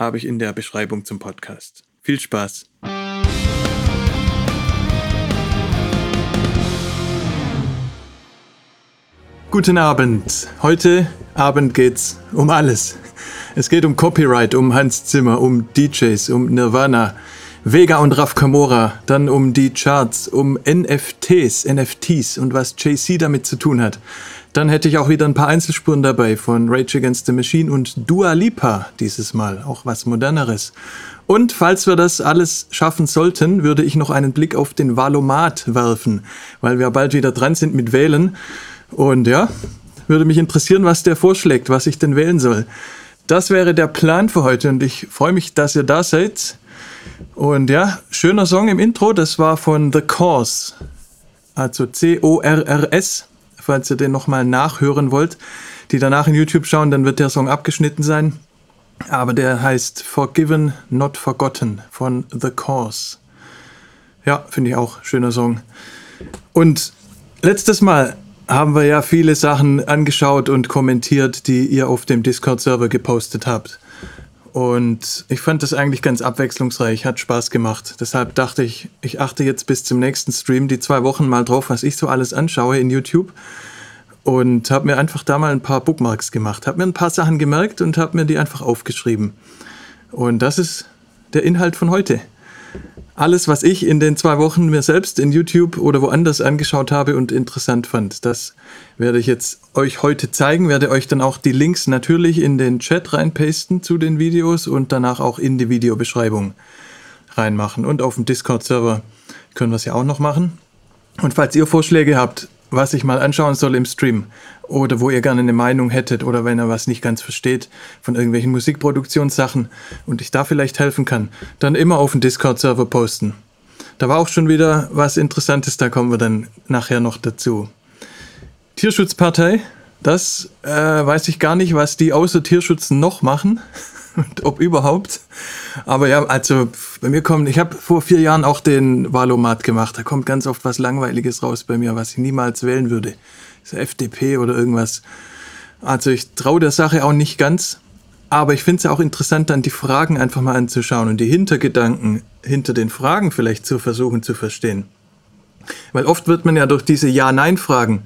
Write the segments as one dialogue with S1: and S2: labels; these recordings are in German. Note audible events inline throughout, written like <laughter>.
S1: habe ich in der Beschreibung zum Podcast. Viel Spaß! Guten Abend. Heute Abend geht's um alles. Es geht um Copyright, um Hans Zimmer, um DJs, um Nirvana, Vega und Raf Kamora, dann um die Charts, um NFTs, NFTs und was JC damit zu tun hat. Dann hätte ich auch wieder ein paar Einzelspuren dabei von Rage Against the Machine und Dua Lipa dieses Mal, auch was moderneres. Und falls wir das alles schaffen sollten, würde ich noch einen Blick auf den Valomat werfen, weil wir bald wieder dran sind mit Wählen. Und ja, würde mich interessieren, was der vorschlägt, was ich denn wählen soll. Das wäre der Plan für heute und ich freue mich, dass ihr da seid. Und ja, schöner Song im Intro, das war von The Cause. Also C-O-R-R-S falls ihr den nochmal nachhören wollt, die danach in YouTube schauen, dann wird der Song abgeschnitten sein. Aber der heißt Forgiven, Not Forgotten von The Cause. Ja, finde ich auch schöner Song. Und letztes Mal haben wir ja viele Sachen angeschaut und kommentiert, die ihr auf dem Discord-Server gepostet habt. Und ich fand das eigentlich ganz abwechslungsreich, hat Spaß gemacht. Deshalb dachte ich, ich achte jetzt bis zum nächsten Stream die zwei Wochen mal drauf, was ich so alles anschaue in YouTube. Und habe mir einfach da mal ein paar Bookmarks gemacht, habe mir ein paar Sachen gemerkt und habe mir die einfach aufgeschrieben. Und das ist der Inhalt von heute alles, was ich in den zwei Wochen mir selbst in YouTube oder woanders angeschaut habe und interessant fand. Das werde ich jetzt euch heute zeigen, werde euch dann auch die Links natürlich in den Chat reinpasten zu den Videos und danach auch in die Videobeschreibung reinmachen. Und auf dem Discord-Server können wir es ja auch noch machen. Und falls ihr Vorschläge habt, was ich mal anschauen soll im Stream oder wo ihr gerne eine Meinung hättet oder wenn ihr was nicht ganz versteht von irgendwelchen Musikproduktionssachen und ich da vielleicht helfen kann, dann immer auf den Discord-Server posten. Da war auch schon wieder was Interessantes, da kommen wir dann nachher noch dazu. Tierschutzpartei, das äh, weiß ich gar nicht, was die außer Tierschutz noch machen <laughs> <laughs> ob überhaupt. Aber ja, also bei mir kommt, ich habe vor vier Jahren auch den Wahlomat gemacht. Da kommt ganz oft was Langweiliges raus bei mir, was ich niemals wählen würde. So FDP oder irgendwas. Also ich traue der Sache auch nicht ganz. Aber ich finde es ja auch interessant, dann die Fragen einfach mal anzuschauen und die Hintergedanken hinter den Fragen vielleicht zu versuchen zu verstehen. Weil oft wird man ja durch diese Ja-Nein-Fragen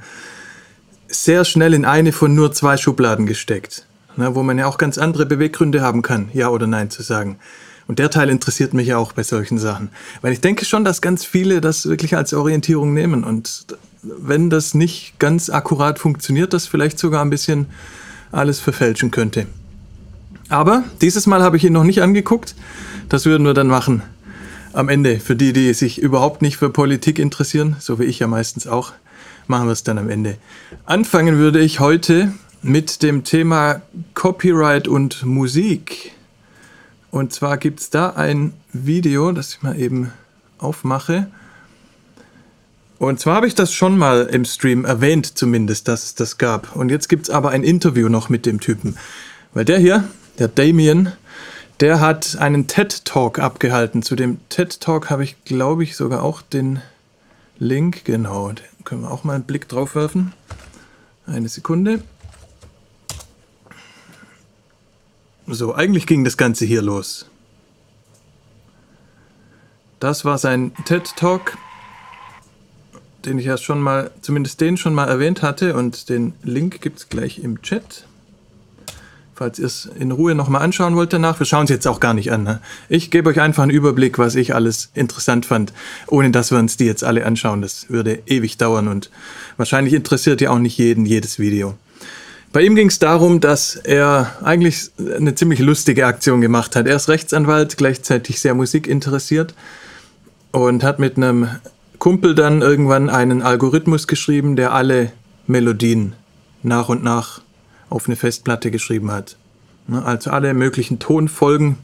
S1: sehr schnell in eine von nur zwei Schubladen gesteckt ne, wo man ja auch ganz andere Beweggründe haben kann, Ja oder Nein zu sagen. Und der Teil interessiert mich ja auch bei solchen Sachen. Weil ich denke schon, dass ganz viele das wirklich als Orientierung nehmen. Und wenn das nicht ganz akkurat funktioniert, das vielleicht sogar ein bisschen alles verfälschen könnte. Aber dieses Mal habe ich ihn noch nicht angeguckt. Das würden wir dann machen am Ende. Für die, die sich überhaupt nicht für Politik interessieren, so wie ich ja meistens auch, machen wir es dann am Ende. Anfangen würde ich heute mit dem Thema Copyright und Musik. Und zwar gibt es da ein Video, das ich mal eben aufmache. Und zwar habe ich das schon mal im Stream erwähnt, zumindest, dass es das gab. Und jetzt gibt es aber ein Interview noch mit dem Typen. Weil der hier, der Damien, der hat einen TED-Talk abgehalten. Zu dem TED-Talk habe ich, glaube ich, sogar auch den Link. Genau, da können wir auch mal einen Blick drauf werfen. Eine Sekunde. So, eigentlich ging das Ganze hier los. Das war sein TED Talk, den ich ja schon mal, zumindest den schon mal erwähnt hatte und den Link gibt es gleich im Chat. Falls ihr es in Ruhe nochmal anschauen wollt danach. Wir schauen es jetzt auch gar nicht an. Ne? Ich gebe euch einfach einen Überblick, was ich alles interessant fand, ohne dass wir uns die jetzt alle anschauen. Das würde ewig dauern und wahrscheinlich interessiert ja auch nicht jeden jedes Video. Bei ihm ging es darum, dass er eigentlich eine ziemlich lustige Aktion gemacht hat. Er ist Rechtsanwalt, gleichzeitig sehr musikinteressiert und hat mit einem Kumpel dann irgendwann einen Algorithmus geschrieben, der alle Melodien nach und nach auf eine Festplatte geschrieben hat. Ne, also alle möglichen Tonfolgen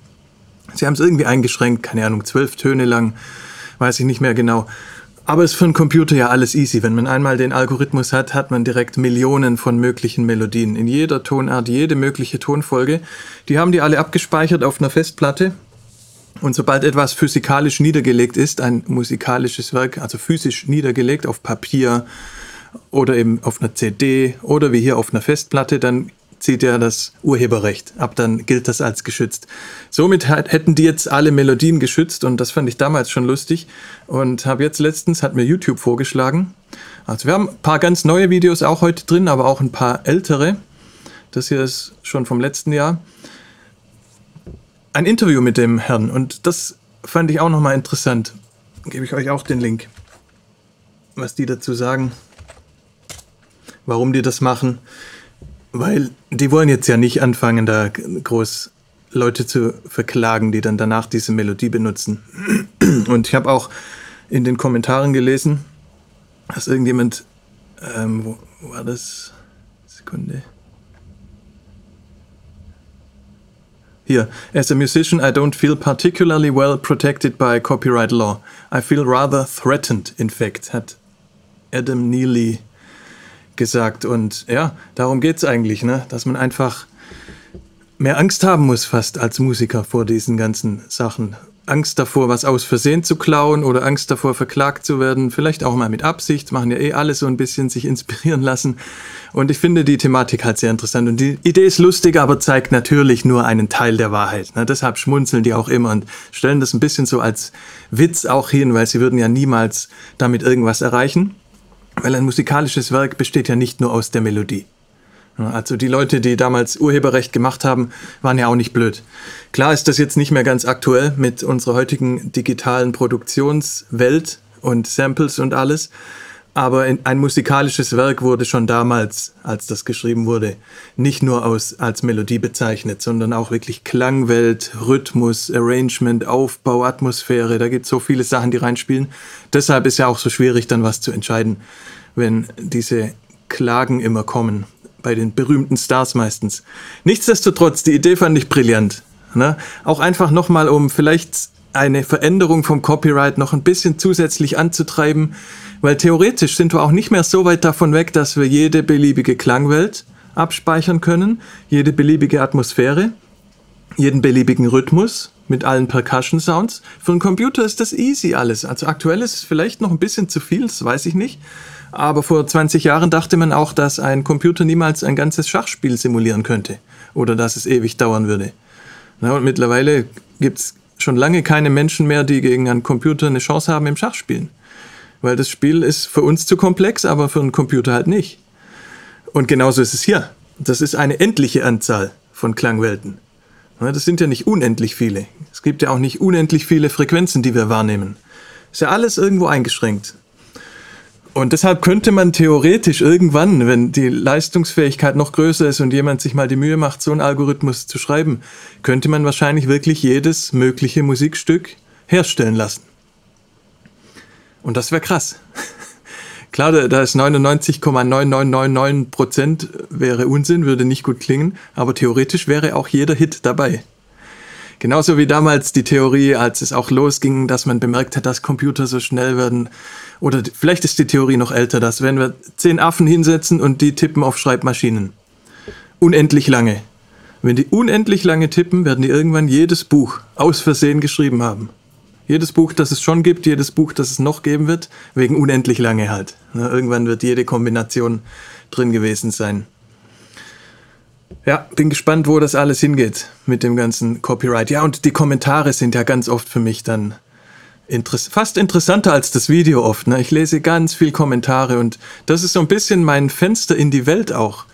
S1: Sie haben es irgendwie eingeschränkt, keine Ahnung, zwölf Töne lang, weiß ich nicht mehr genau. Aber es ist für einen Computer ja alles easy. Wenn man einmal den Algorithmus hat, hat man direkt Millionen von möglichen Melodien. In jeder Tonart, jede mögliche Tonfolge. Die haben die alle abgespeichert auf einer Festplatte. Und sobald etwas physikalisch niedergelegt ist, ein musikalisches Werk, also physisch niedergelegt auf Papier oder eben auf einer CD oder wie hier auf einer Festplatte, dann zieht er das Urheberrecht ab, dann gilt das als geschützt. Somit hätten die jetzt alle Melodien geschützt und das fand ich damals schon lustig und habe jetzt letztens, hat mir YouTube vorgeschlagen. Also wir haben ein paar ganz neue Videos auch heute drin, aber auch ein paar ältere. Das hier ist schon vom letzten Jahr. Ein Interview mit dem Herrn und das fand ich auch nochmal interessant. Gebe ich euch auch den Link, was die dazu sagen, warum die das machen. Weil die wollen jetzt ja nicht anfangen, da groß Leute zu verklagen, die dann danach diese Melodie benutzen. <clears throat> Und ich habe auch in den Kommentaren gelesen, dass irgendjemand, ähm, wo war das? Sekunde. Hier, as a musician, I don't feel particularly well protected by copyright law. I feel rather threatened, in fact, hat Adam Neely gesagt. Und ja, darum geht es eigentlich, ne? dass man einfach mehr Angst haben muss, fast als Musiker vor diesen ganzen Sachen. Angst davor, was aus Versehen zu klauen oder Angst davor, verklagt zu werden. Vielleicht auch mal mit Absicht, machen ja eh alle so ein bisschen sich inspirieren lassen. Und ich finde die Thematik halt sehr interessant. Und die Idee ist lustig, aber zeigt natürlich nur einen Teil der Wahrheit. Ne? Deshalb schmunzeln die auch immer und stellen das ein bisschen so als Witz auch hin, weil sie würden ja niemals damit irgendwas erreichen. Weil ein musikalisches Werk besteht ja nicht nur aus der Melodie. Also die Leute, die damals Urheberrecht gemacht haben, waren ja auch nicht blöd. Klar ist das jetzt nicht mehr ganz aktuell mit unserer heutigen digitalen Produktionswelt und Samples und alles. Aber ein musikalisches Werk wurde schon damals, als das geschrieben wurde, nicht nur aus, als Melodie bezeichnet, sondern auch wirklich Klangwelt, Rhythmus, Arrangement, Aufbau, Atmosphäre. Da gibt es so viele Sachen, die reinspielen. Deshalb ist ja auch so schwierig, dann was zu entscheiden, wenn diese Klagen immer kommen. Bei den berühmten Stars meistens. Nichtsdestotrotz, die Idee fand ich brillant. Ne? Auch einfach nochmal, um vielleicht eine Veränderung vom Copyright noch ein bisschen zusätzlich anzutreiben, weil theoretisch sind wir auch nicht mehr so weit davon weg, dass wir jede beliebige Klangwelt abspeichern können, jede beliebige Atmosphäre, jeden beliebigen Rhythmus mit allen Percussion Sounds. Für einen Computer ist das easy alles. Also aktuell ist es vielleicht noch ein bisschen zu viel, das weiß ich nicht. Aber vor 20 Jahren dachte man auch, dass ein Computer niemals ein ganzes Schachspiel simulieren könnte oder dass es ewig dauern würde. Na, und mittlerweile gibt es schon lange keine Menschen mehr, die gegen einen Computer eine Chance haben im Schachspielen. Weil das Spiel ist für uns zu komplex, aber für einen Computer halt nicht. Und genauso ist es hier. Das ist eine endliche Anzahl von Klangwelten. Das sind ja nicht unendlich viele. Es gibt ja auch nicht unendlich viele Frequenzen, die wir wahrnehmen. Ist ja alles irgendwo eingeschränkt. Und deshalb könnte man theoretisch irgendwann, wenn die Leistungsfähigkeit noch größer ist und jemand sich mal die Mühe macht, so einen Algorithmus zu schreiben, könnte man wahrscheinlich wirklich jedes mögliche Musikstück herstellen lassen. Und das wäre krass. Klar, da ist 99,9999 Prozent wäre Unsinn, würde nicht gut klingen, aber theoretisch wäre auch jeder Hit dabei. Genauso wie damals die Theorie, als es auch losging, dass man bemerkt hat, dass Computer so schnell werden. Oder vielleicht ist die Theorie noch älter, dass wenn wir zehn Affen hinsetzen und die tippen auf Schreibmaschinen. Unendlich lange. Wenn die unendlich lange tippen, werden die irgendwann jedes Buch aus Versehen geschrieben haben. Jedes Buch, das es schon gibt, jedes Buch, das es noch geben wird, wegen unendlich lange halt. Irgendwann wird jede Kombination drin gewesen sein. Ja, bin gespannt, wo das alles hingeht mit dem ganzen Copyright. Ja, und die Kommentare sind ja ganz oft für mich dann interess fast interessanter als das Video oft. Ne? Ich lese ganz viel Kommentare und das ist so ein bisschen mein Fenster in die Welt auch.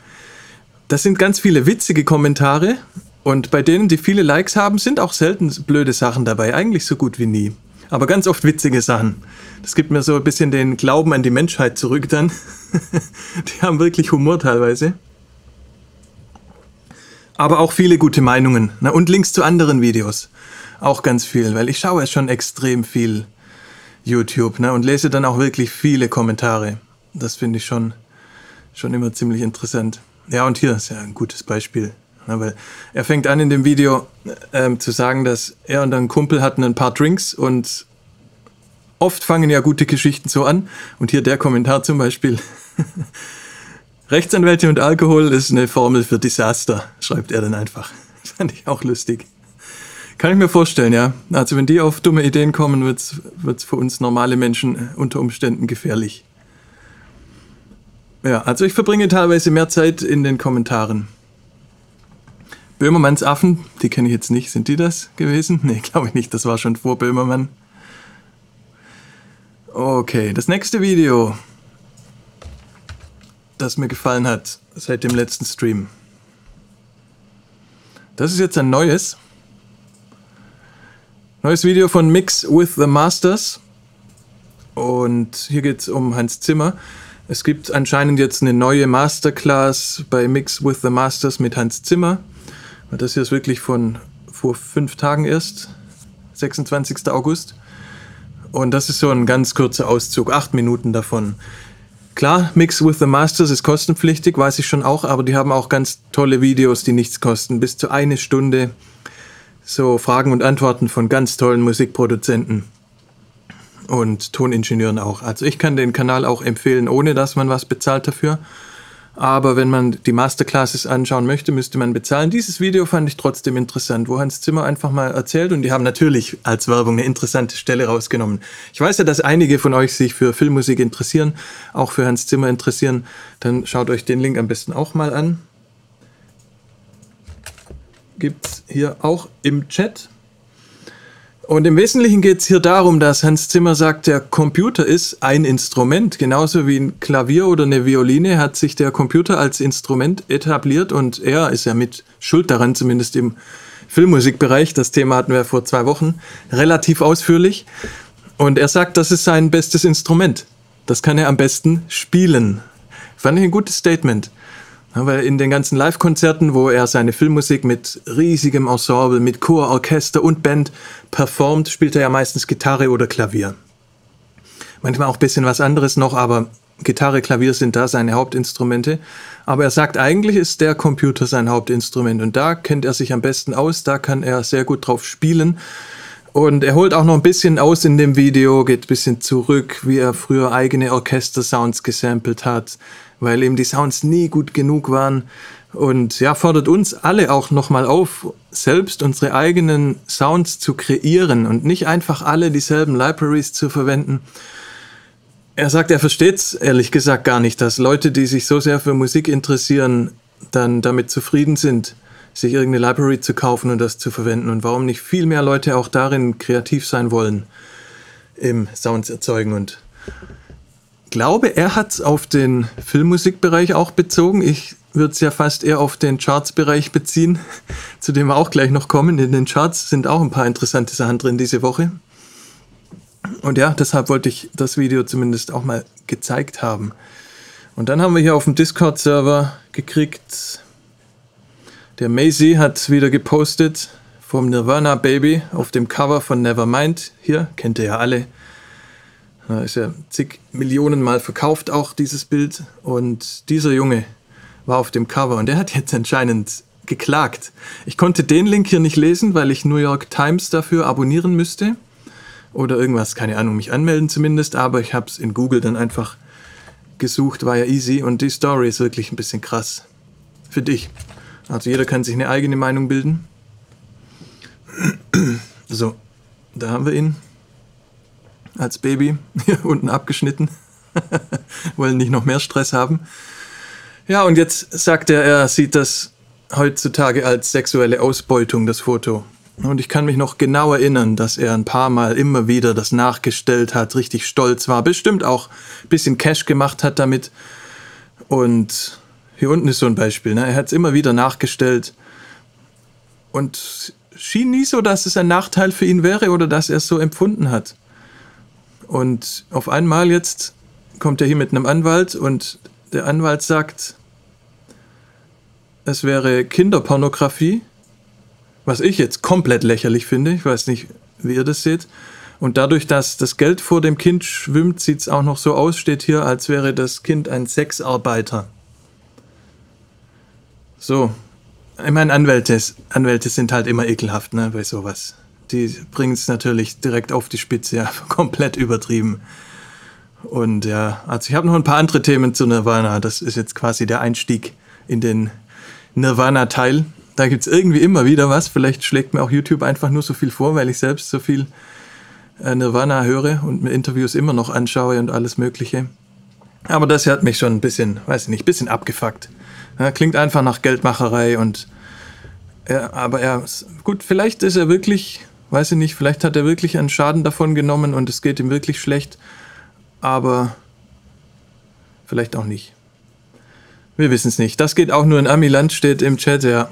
S1: Das sind ganz viele witzige Kommentare und bei denen, die viele Likes haben, sind auch selten blöde Sachen dabei. Eigentlich so gut wie nie. Aber ganz oft witzige Sachen. Das gibt mir so ein bisschen den Glauben an die Menschheit zurück dann. <laughs> die haben wirklich Humor teilweise aber auch viele gute Meinungen. Na, und Links zu anderen Videos. Auch ganz viel, weil ich schaue schon extrem viel YouTube ne, und lese dann auch wirklich viele Kommentare. Das finde ich schon, schon immer ziemlich interessant. Ja, und hier ist ja ein gutes Beispiel. Weil er fängt an in dem Video ähm, zu sagen, dass er und ein Kumpel hatten ein paar Drinks und oft fangen ja gute Geschichten so an. Und hier der Kommentar zum Beispiel. <laughs> Rechtsanwälte und Alkohol ist eine Formel für Desaster, schreibt er dann einfach. <laughs> Fand ich auch lustig. Kann ich mir vorstellen, ja. Also wenn die auf dumme Ideen kommen, wird es für uns normale Menschen unter Umständen gefährlich. Ja, also ich verbringe teilweise mehr Zeit in den Kommentaren. Böhmermanns Affen, die kenne ich jetzt nicht. Sind die das gewesen? <laughs> Nee, glaube ich nicht. Das war schon vor Böhmermann. Okay, das nächste Video, das mir gefallen hat seit dem letzten Stream. Das ist jetzt ein neues. Neues Video von Mix with the Masters. Und hier geht es um Hans Zimmer. Es gibt anscheinend jetzt eine neue Masterclass bei Mix with the Masters mit Hans Zimmer. Das hier ist wirklich von vor fünf Tagen erst, 26. August. Und das ist so ein ganz kurzer Auszug, acht Minuten davon. Klar, Mix with the Masters ist kostenpflichtig, weiß ich schon auch, aber die haben auch ganz tolle Videos, die nichts kosten. Bis zu eine Stunde so Fragen und Antworten von ganz tollen Musikproduzenten und Toningenieuren auch. Also ich kann den Kanal auch empfehlen, ohne dass man was bezahlt dafür. Aber wenn man die Masterclasses anschauen möchte, müsste man bezahlen. Dieses Video fand ich trotzdem interessant, wo Hans Zimmer einfach mal erzählt und die haben natürlich als Werbung eine interessante Stelle rausgenommen. Ich weiß ja, dass einige von euch sich für Filmmusik interessieren, auch für Hans Zimmer interessieren. Dann schaut euch den Link am besten auch mal an gibt es hier auch im Chat. Und im Wesentlichen geht es hier darum, dass Hans Zimmer sagt, der Computer ist ein Instrument. Genauso wie ein Klavier oder eine Violine hat sich der Computer als Instrument etabliert und er ist ja mit Schuld daran, zumindest im Filmmusikbereich. Das Thema hatten wir vor zwei Wochen relativ ausführlich. Und er sagt, das ist sein bestes Instrument. Das kann er am besten spielen. Fand ich ein gutes Statement. Weil in den ganzen Live-Konzerten, wo er seine Filmmusik mit riesigem Ensemble, mit Chor, Orchester und Band performt, spielt er ja meistens Gitarre oder Klavier. Manchmal auch ein bisschen was anderes noch, aber Gitarre, Klavier sind da seine Hauptinstrumente. Aber er sagt, eigentlich ist der Computer sein Hauptinstrument und da kennt er sich am besten aus, da kann er sehr gut drauf spielen. Und er holt auch noch ein bisschen aus in dem Video, geht ein bisschen zurück, wie er früher eigene Orchester-Sounds gesampelt hat, weil eben die Sounds nie gut genug waren. Und ja, fordert uns alle auch nochmal auf, selbst unsere eigenen Sounds zu kreieren und nicht einfach alle dieselben Libraries zu verwenden. Er sagt, er versteht es ehrlich gesagt gar nicht, dass Leute, die sich so sehr für Musik interessieren, dann damit zufrieden sind, sich irgendeine Library zu kaufen und das zu verwenden und warum nicht viel mehr Leute auch darin kreativ sein wollen im Sounds erzeugen und glaube, er hat es auf den Filmmusikbereich auch bezogen. Ich würde es ja fast eher auf den Charts-Bereich beziehen, <laughs> zu dem wir auch gleich noch kommen. In den Charts sind auch ein paar interessante Sachen drin diese Woche. Und ja, deshalb wollte ich das Video zumindest auch mal gezeigt haben. Und dann haben wir hier auf dem Discord-Server gekriegt, der Maisie hat wieder gepostet vom Nirvana Baby auf dem Cover von Nevermind. Hier, kennt ihr ja alle. Ist ja zig Millionen Mal verkauft auch dieses Bild. Und dieser Junge war auf dem Cover und der hat jetzt anscheinend geklagt. Ich konnte den Link hier nicht lesen, weil ich New York Times dafür abonnieren müsste. Oder irgendwas, keine Ahnung, mich anmelden zumindest. Aber ich habe es in Google dann einfach gesucht, war ja easy. Und die Story ist wirklich ein bisschen krass. Für dich. Also jeder kann sich eine eigene Meinung bilden. So, da haben wir ihn als Baby hier <laughs> unten abgeschnitten. <laughs> Wollen nicht noch mehr Stress haben. Ja, und jetzt sagt er, er sieht das heutzutage als sexuelle Ausbeutung, das Foto. Und ich kann mich noch genau erinnern, dass er ein paar Mal immer wieder das nachgestellt hat, richtig stolz war, bestimmt auch ein bisschen Cash gemacht hat damit. Und hier unten ist so ein Beispiel. Ne? Er hat es immer wieder nachgestellt und schien nie so, dass es ein Nachteil für ihn wäre oder dass er es so empfunden hat. Und auf einmal jetzt kommt er hier mit einem Anwalt und der Anwalt sagt, es wäre Kinderpornografie, was ich jetzt komplett lächerlich finde. Ich weiß nicht, wie ihr das seht. Und dadurch, dass das Geld vor dem Kind schwimmt, sieht es auch noch so aus, steht hier, als wäre das Kind ein Sexarbeiter. So, ich meine, Anwälte, Anwälte sind halt immer ekelhaft, ne, bei sowas. Die bringen es natürlich direkt auf die Spitze, ja, <laughs> komplett übertrieben. Und ja, also ich habe noch ein paar andere Themen zu Nirvana. Das ist jetzt quasi der Einstieg in den Nirvana-Teil. Da gibt es irgendwie immer wieder was. Vielleicht schlägt mir auch YouTube einfach nur so viel vor, weil ich selbst so viel äh, Nirvana höre und mir Interviews immer noch anschaue und alles Mögliche. Aber das hat mich schon ein bisschen, weiß ich nicht, ein bisschen abgefuckt. Ja, klingt einfach nach Geldmacherei und ja, aber er, gut, vielleicht ist er wirklich, weiß ich nicht, vielleicht hat er wirklich einen Schaden davon genommen und es geht ihm wirklich schlecht, aber vielleicht auch nicht. Wir wissen es nicht. Das geht auch nur in Amiland, steht im Chat, ja.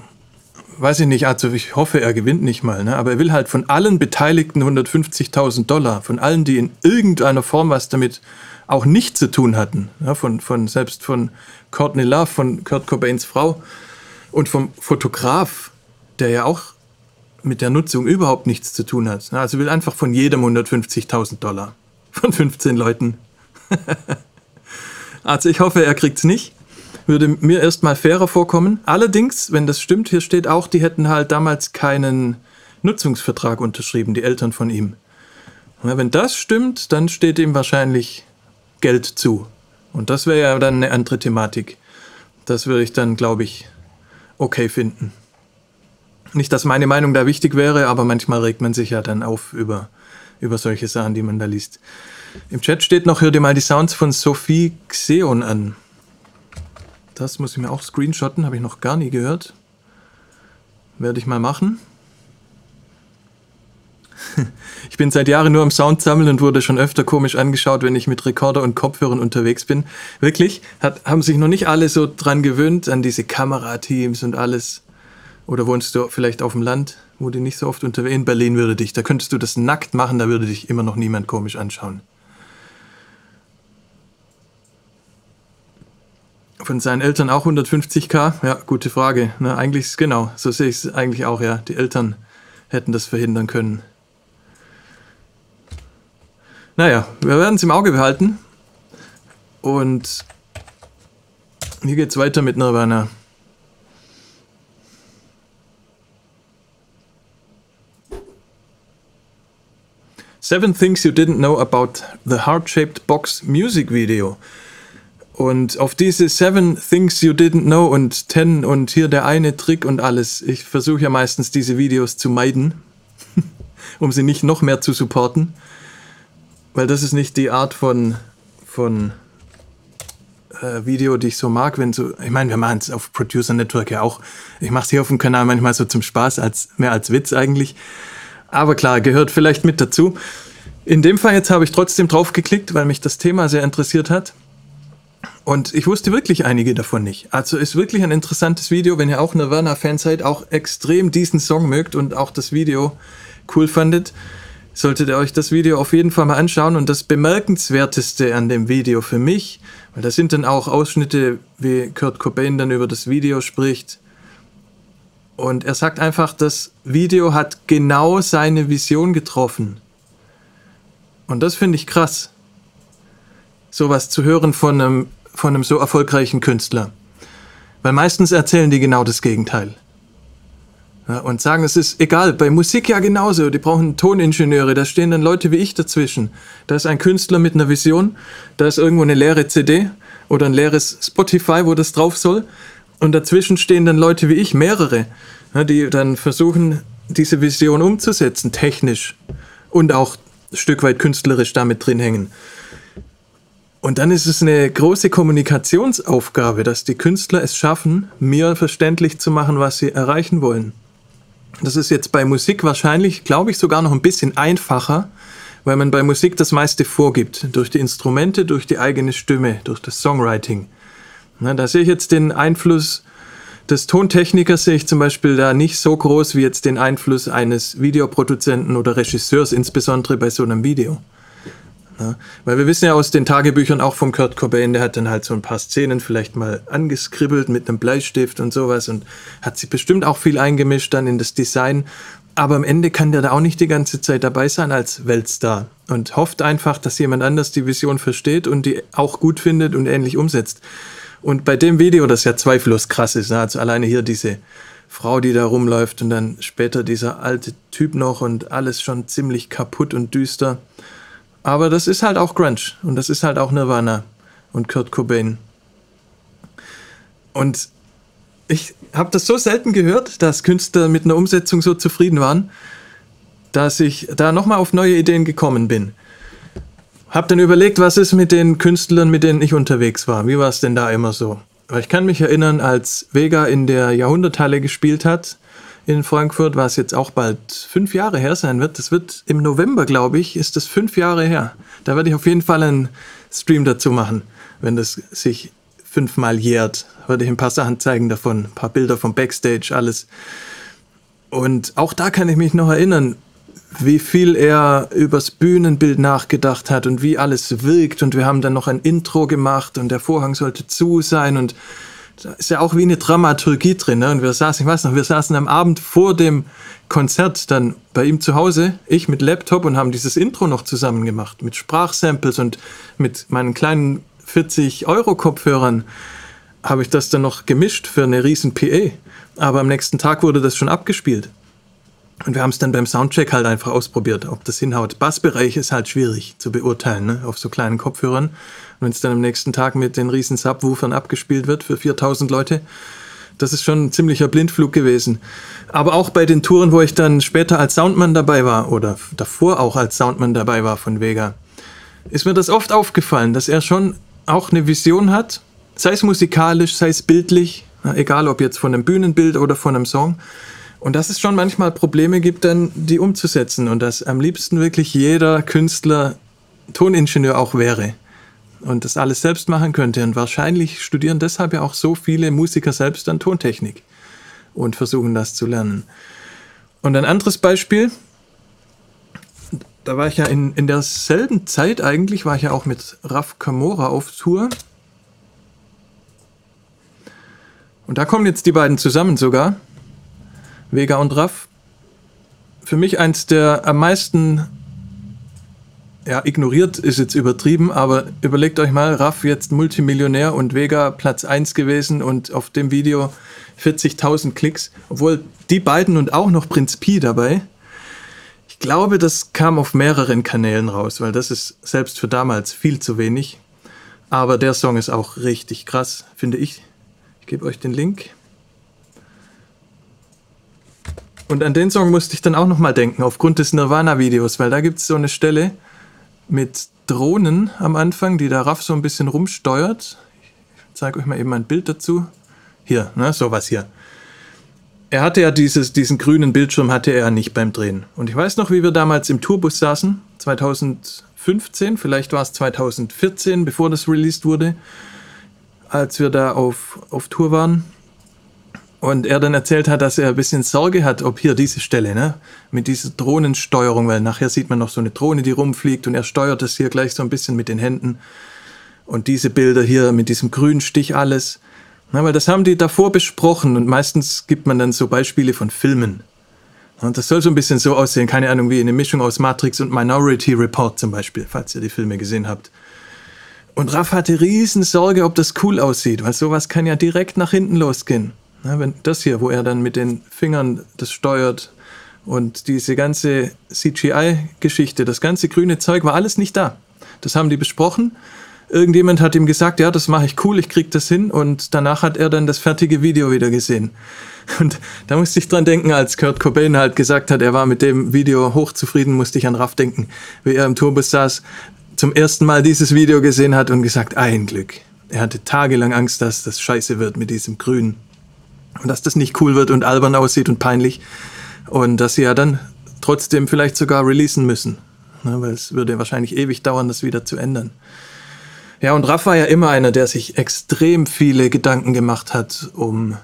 S1: Weiß ich nicht, also ich hoffe, er gewinnt nicht mal, ne? aber er will halt von allen Beteiligten 150.000 Dollar, von allen, die in irgendeiner Form was damit auch nicht zu tun hatten. Ja, von, von, selbst von Courtney Love, von Kurt Cobains Frau und vom Fotograf, der ja auch mit der Nutzung überhaupt nichts zu tun hat. Also will einfach von jedem 150.000 Dollar. <laughs> Von 15 Leuten. <laughs> also ich hoffe, er kriegt es nicht. Würde mir erstmal fairer vorkommen. Allerdings, wenn das stimmt, hier steht auch, die hätten halt damals keinen Nutzungsvertrag unterschrieben, die Eltern von ihm. Ja, wenn das stimmt, dann steht ihm wahrscheinlich Geld zu. Und das wäre ja dann eine andere Thematik. Das würde ich dann, glaube ich, okay finden. Nicht, dass meine Meinung da wichtig wäre, aber manchmal regt man sich ja dann auf über, über solche Sachen, die man da liest. Im Chat steht noch, hör dir mal die Sounds von Sophie Xeon an. Das muss ich mir auch screenshotten, habe ich noch gar nie gehört. Werde ich mal machen. <laughs> Ich bin seit Jahren nur am Sound sammeln und wurde schon öfter komisch angeschaut, wenn ich mit Rekorder und Kopfhörern unterwegs bin. Wirklich, hat, haben sich noch nicht alle so dran gewöhnt, an diese Kamerateams und alles. Oder wohnst du vielleicht auf dem Land, wo du nicht so oft unterwegs In Berlin würde dich, da könntest du das nackt machen, da würde dich immer noch niemand komisch anschauen. Von seinen Eltern auch 150k? Ja, gute Frage. Na, eigentlich, genau, so sehe ich es eigentlich auch, ja. Die Eltern hätten das verhindern können. Naja, wir werden es im Auge behalten. Und hier geht's weiter mit Nirvana. Seven Things You Didn't Know About the Heart-Shaped Box Music Video. Und auf diese Seven Things You Didn't Know und Ten und hier der eine Trick und alles. Ich versuche ja meistens diese Videos zu meiden, <laughs> um sie nicht noch mehr zu supporten. Weil das ist nicht die Art von, von äh, Video, die ich so mag, wenn so, ich meine, wir machen es auf Producer Network ja auch. Ich mache es hier auf dem Kanal manchmal so zum Spaß, als mehr als Witz eigentlich. Aber klar, gehört vielleicht mit dazu. In dem Fall jetzt habe ich trotzdem drauf geklickt, weil mich das Thema sehr interessiert hat. Und ich wusste wirklich einige davon nicht. Also ist wirklich ein interessantes Video, wenn ihr auch Nirvana-Fan seid, auch extrem diesen Song mögt und auch das Video cool fandet solltet ihr euch das Video auf jeden Fall mal anschauen. Und das Bemerkenswerteste an dem Video für mich, weil da sind dann auch Ausschnitte, wie Kurt Cobain dann über das Video spricht. Und er sagt einfach, das Video hat genau seine Vision getroffen. Und das finde ich krass. Sowas zu hören von einem, von einem so erfolgreichen Künstler. Weil meistens erzählen die genau das Gegenteil. Ja, und sagen, es ist egal, bei Musik ja genauso, die brauchen Toningenieure, da stehen dann Leute wie ich dazwischen. Da ist ein Künstler mit einer Vision, da ist irgendwo eine leere CD oder ein leeres Spotify, wo das drauf soll. Und dazwischen stehen dann Leute wie ich, mehrere, die dann versuchen, diese Vision umzusetzen, technisch und auch ein Stück weit künstlerisch damit drin hängen. Und dann ist es eine große Kommunikationsaufgabe, dass die Künstler es schaffen, mir verständlich zu machen, was sie erreichen wollen. Das ist jetzt bei Musik wahrscheinlich, glaube ich, sogar noch ein bisschen einfacher, weil man bei Musik das meiste vorgibt. Durch die Instrumente, durch die eigene Stimme, durch das Songwriting. Na, da sehe ich jetzt den Einfluss des Tontechnikers, sehe ich zum Beispiel da nicht so groß wie jetzt den Einfluss eines Videoproduzenten oder Regisseurs, insbesondere bei so einem Video. Ja, weil wir wissen ja aus den Tagebüchern auch vom Kurt Cobain, der hat dann halt so ein paar Szenen vielleicht mal angeskribbelt mit einem Bleistift und sowas und hat sich bestimmt auch viel eingemischt dann in das Design. Aber am Ende kann der da auch nicht die ganze Zeit dabei sein als Weltstar und hofft einfach, dass jemand anders die Vision versteht und die auch gut findet und ähnlich umsetzt. Und bei dem Video, das ja zweifellos krass ist, also alleine hier diese Frau, die da rumläuft und dann später dieser alte Typ noch und alles schon ziemlich kaputt und düster. Aber das ist halt auch Grunge und das ist halt auch Nirvana und Kurt Cobain. Und ich habe das so selten gehört, dass Künstler mit einer Umsetzung so zufrieden waren, dass ich da nochmal auf neue Ideen gekommen bin. Hab dann überlegt, was ist mit den Künstlern, mit denen ich unterwegs war. Wie war es denn da immer so? Weil ich kann mich erinnern, als Vega in der Jahrhunderthalle gespielt hat in Frankfurt, was jetzt auch bald fünf Jahre her sein wird. Das wird im November, glaube ich, ist das fünf Jahre her. Da werde ich auf jeden Fall einen Stream dazu machen, wenn das sich fünfmal jährt. Würde ich ein paar Sachen zeigen davon, ein paar Bilder vom Backstage, alles. Und auch da kann ich mich noch erinnern, wie viel er übers Bühnenbild nachgedacht hat und wie alles wirkt. Und wir haben dann noch ein Intro gemacht und der Vorhang sollte zu sein und da ist ja auch wie eine Dramaturgie drin. Ne? Und wir saßen, ich weiß noch, wir saßen am Abend vor dem Konzert dann bei ihm zu Hause, ich mit Laptop und haben dieses Intro noch zusammen gemacht mit Sprachsamples und mit meinen kleinen 40 Euro Kopfhörern habe ich das dann noch gemischt für eine riesen PA. Aber am nächsten Tag wurde das schon abgespielt. Und wir haben es dann beim Soundcheck halt einfach ausprobiert, ob das hinhaut. Bassbereich ist halt schwierig zu beurteilen, ne? auf so kleinen Kopfhörern. Und wenn es dann am nächsten Tag mit den riesen Subwoofern abgespielt wird für 4000 Leute, das ist schon ein ziemlicher Blindflug gewesen. Aber auch bei den Touren, wo ich dann später als Soundmann dabei war oder davor auch als Soundmann dabei war von Vega, ist mir das oft aufgefallen, dass er schon auch eine Vision hat, sei es musikalisch, sei es bildlich, egal ob jetzt von einem Bühnenbild oder von einem Song und dass es schon manchmal Probleme gibt, dann die umzusetzen und dass am liebsten wirklich jeder Künstler Toningenieur auch wäre und das alles selbst machen könnte. Und wahrscheinlich studieren deshalb ja auch so viele Musiker selbst dann Tontechnik und versuchen das zu lernen. Und ein anderes Beispiel, da war ich ja in, in derselben Zeit eigentlich, war ich ja auch mit Raf Kamora auf Tour. Und da kommen jetzt die beiden zusammen sogar. Vega und Raff. Für mich eins der am meisten ja, ignoriert ist jetzt übertrieben, aber überlegt euch mal, Raff jetzt Multimillionär und Vega Platz 1 gewesen und auf dem Video 40.000 Klicks, obwohl die beiden und auch noch Prinz Pi dabei. Ich glaube, das kam auf mehreren Kanälen raus, weil das ist selbst für damals viel zu wenig. Aber der Song ist auch richtig krass, finde ich. Ich gebe euch den Link. Und an den Song musste ich dann auch nochmal denken, aufgrund des Nirvana-Videos, weil da gibt es so eine Stelle mit Drohnen am Anfang, die der Raff so ein bisschen rumsteuert. Ich zeige euch mal eben ein Bild dazu. Hier, ne, sowas hier. Er hatte ja dieses, diesen grünen Bildschirm hatte er nicht beim Drehen. Und ich weiß noch, wie wir damals im Tourbus saßen, 2015, vielleicht war es 2014, bevor das released wurde, als wir da auf, auf Tour waren. Und er dann erzählt hat, dass er ein bisschen Sorge hat, ob hier diese Stelle, ne, mit dieser Drohnensteuerung, weil nachher sieht man noch so eine Drohne, die rumfliegt und er steuert das hier gleich so ein bisschen mit den Händen. Und diese Bilder hier mit diesem grünen Stich alles. Na, weil das haben die davor besprochen und meistens gibt man dann so Beispiele von Filmen. Und das soll so ein bisschen so aussehen, keine Ahnung, wie eine Mischung aus Matrix und Minority Report zum Beispiel, falls ihr die Filme gesehen habt. Und Raff hatte riesen Sorge, ob das cool aussieht, weil sowas kann ja direkt nach hinten losgehen. Na, wenn das hier, wo er dann mit den Fingern das steuert und diese ganze CGI-Geschichte, das ganze grüne Zeug war alles nicht da. Das haben die besprochen. Irgendjemand hat ihm gesagt, ja, das mache ich cool, ich krieg das hin. Und danach hat er dann das fertige Video wieder gesehen. Und da musste ich dran denken, als Kurt Cobain halt gesagt hat, er war mit dem Video hochzufrieden, musste ich an Raff denken, wie er im Tourbus saß, zum ersten Mal dieses Video gesehen hat und gesagt, ein Glück. Er hatte tagelang Angst, dass das scheiße wird mit diesem Grün. Und dass das nicht cool wird und albern aussieht und peinlich. Und dass sie ja dann trotzdem vielleicht sogar releasen müssen. Ne, weil es würde wahrscheinlich ewig dauern, das wieder zu ändern. Ja, und Raff war ja immer einer, der sich extrem viele Gedanken gemacht hat um,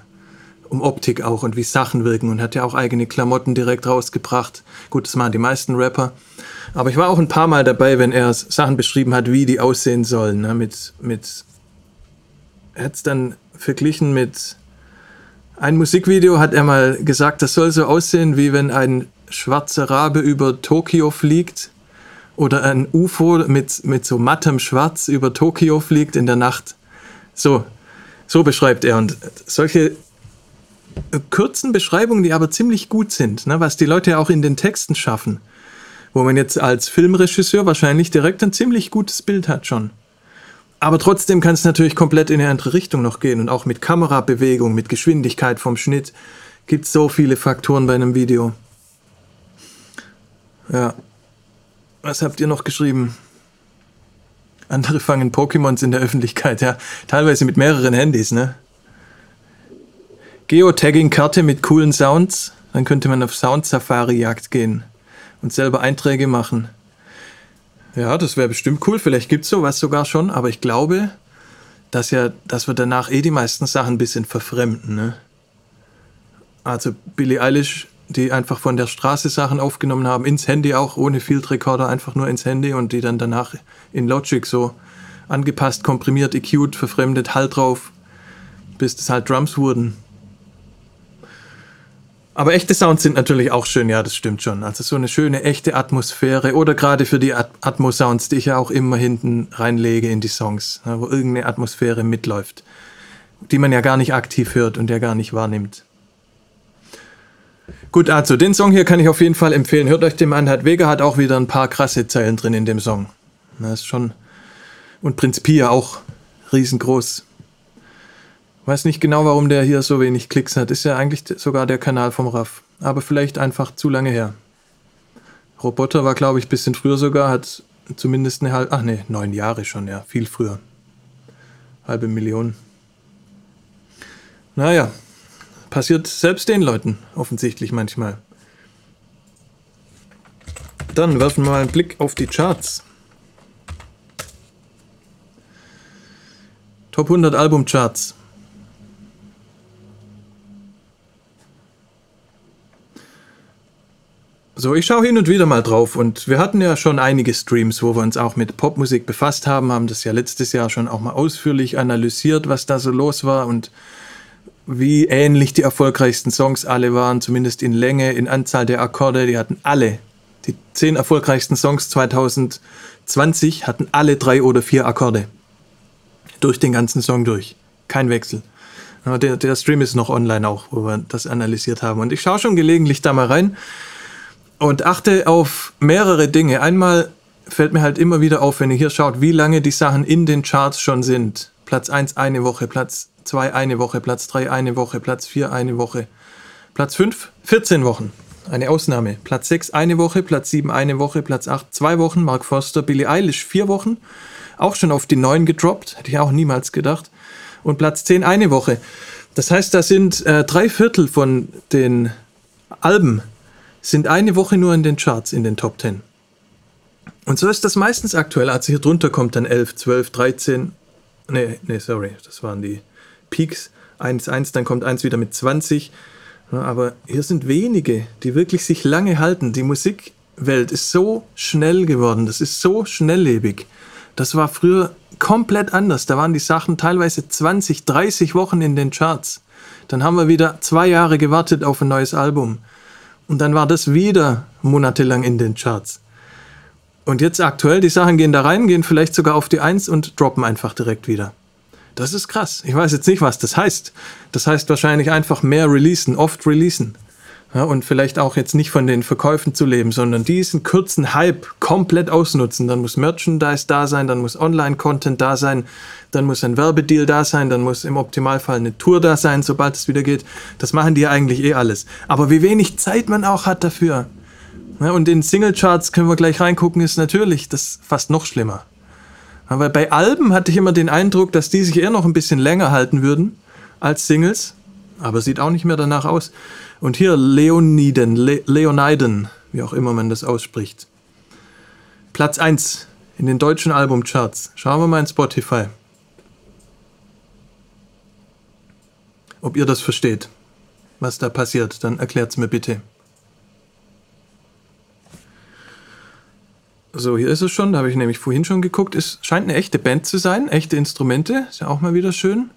S1: um Optik auch und wie Sachen wirken und hat ja auch eigene Klamotten direkt rausgebracht. Gut, das machen die meisten Rapper. Aber ich war auch ein paar Mal dabei, wenn er Sachen beschrieben hat, wie die aussehen sollen. Ne? Mit, mit, er hat es dann verglichen mit ein Musikvideo hat er mal gesagt, das soll so aussehen, wie wenn ein schwarzer Rabe über Tokio fliegt oder ein UFO mit, mit so mattem Schwarz über Tokio fliegt in der Nacht. So, so beschreibt er. Und solche äh, kurzen Beschreibungen, die aber ziemlich gut sind, ne, was die Leute auch in den Texten schaffen. Wo man jetzt als Filmregisseur wahrscheinlich direkt ein ziemlich gutes Bild hat schon. Aber trotzdem kann es natürlich komplett in eine andere Richtung noch gehen. Und auch mit Kamerabewegung, mit Geschwindigkeit vom Schnitt gibt es so viele Faktoren bei einem Video. Ja. Was habt ihr noch geschrieben? Andere fangen Pokémons in der Öffentlichkeit, ja. Teilweise mit mehreren Handys, ne? Geotagging-Karte mit coolen Sounds. Dann könnte man auf Sound-Safari-Jagd gehen und selber Einträge machen. Ja, das wäre bestimmt cool. Vielleicht gibt es sowas sogar schon, aber ich glaube, dass ja, dass wir danach eh die meisten Sachen ein bisschen verfremden, ne? Also Billie Eilish die einfach von der Straße Sachen aufgenommen haben, ins Handy auch, ohne Field Recorder, einfach nur ins Handy und die dann danach in Logic so angepasst, komprimiert, EQ'd, verfremdet, Halt drauf, bis das halt Drums wurden. Aber echte Sounds sind natürlich auch schön, ja, das stimmt schon. Also so eine schöne, echte Atmosphäre oder gerade für die At Atmo-Sounds, die ich ja auch immer hinten reinlege in die Songs, wo irgendeine Atmosphäre mitläuft, die man ja gar nicht aktiv hört und ja gar nicht wahrnimmt. Gut, also den Song hier kann ich auf jeden Fall empfehlen. Hört euch den an. Hat Vega hat auch wieder ein paar krasse Zeilen drin in dem Song. Das ist schon. Und Prinz Pia auch riesengroß. Weiß nicht genau, warum der hier so wenig Klicks hat. Ist ja eigentlich sogar der Kanal vom Raff. Aber vielleicht einfach zu lange her. Roboter war, glaube ich, ein bisschen früher sogar. Hat zumindest eine halbe. Ach nee, neun Jahre schon, ja. Viel früher. Halbe Million. Naja, Passiert selbst den Leuten offensichtlich manchmal. Dann werfen wir mal einen Blick auf die Charts. Top 100 Albumcharts. So, ich schaue hin und wieder mal drauf und wir hatten ja schon einige Streams, wo wir uns auch mit Popmusik befasst haben, haben das ja letztes Jahr schon auch mal ausführlich analysiert, was da so los war und wie ähnlich die erfolgreichsten Songs alle waren, zumindest in Länge, in Anzahl der Akkorde. Die hatten alle, die zehn erfolgreichsten Songs 2020 hatten alle drei oder vier Akkorde. Durch den ganzen Song durch. Kein Wechsel. Der, der Stream ist noch online auch, wo wir das analysiert haben. Und ich schaue schon gelegentlich da mal rein und achte auf mehrere Dinge. Einmal fällt mir halt immer wieder auf, wenn ihr hier schaut, wie lange die Sachen in den Charts schon sind. Platz 1 eine Woche, Platz 2 eine Woche, Platz 3 eine Woche, Platz 4 eine Woche, Platz 5 14 Wochen. Eine Ausnahme. Platz 6 eine Woche, Platz 7 eine Woche, Platz 8 zwei Wochen, Mark Foster, Billie Eilish vier Wochen, auch schon auf die 9 gedroppt, hätte ich auch niemals gedacht. Und Platz 10 eine Woche. Das heißt, da sind äh, drei Viertel von den Alben sind eine Woche nur in den Charts, in den Top 10. Und so ist das meistens aktuell. Also hier drunter kommt dann 11, 12, 13. Nee, nee, sorry, das waren die Peaks 1,1, dann kommt eins wieder mit 20. Aber hier sind wenige, die wirklich sich lange halten. Die Musikwelt ist so schnell geworden, das ist so schnelllebig. Das war früher komplett anders. Da waren die Sachen teilweise 20, 30 Wochen in den Charts. Dann haben wir wieder zwei Jahre gewartet auf ein neues Album. Und dann war das wieder monatelang in den Charts. Und jetzt aktuell, die Sachen gehen da rein, gehen vielleicht sogar auf die 1 und droppen einfach direkt wieder. Das ist krass. Ich weiß jetzt nicht, was das heißt. Das heißt wahrscheinlich einfach mehr releasen, oft releasen. Ja, und vielleicht auch jetzt nicht von den Verkäufen zu leben, sondern diesen kurzen Hype komplett ausnutzen. Dann muss Merchandise da sein, dann muss Online-Content da sein, dann muss ein Werbedeal da sein, dann muss im Optimalfall eine Tour da sein, sobald es wieder geht. Das machen die ja eigentlich eh alles. Aber wie wenig Zeit man auch hat dafür. Ja, und in Singlecharts können wir gleich reingucken, ist natürlich das fast noch schlimmer. Aber bei Alben hatte ich immer den Eindruck, dass die sich eher noch ein bisschen länger halten würden als Singles. Aber sieht auch nicht mehr danach aus. Und hier Leoniden, Le Leoniden, wie auch immer man das ausspricht. Platz 1 in den deutschen Albumcharts. Schauen wir mal in Spotify. Ob ihr das versteht, was da passiert, dann erklärt es mir bitte. So, hier ist es schon, da habe ich nämlich vorhin schon geguckt. Es scheint eine echte Band zu sein, echte Instrumente. Ist ja auch mal wieder schön.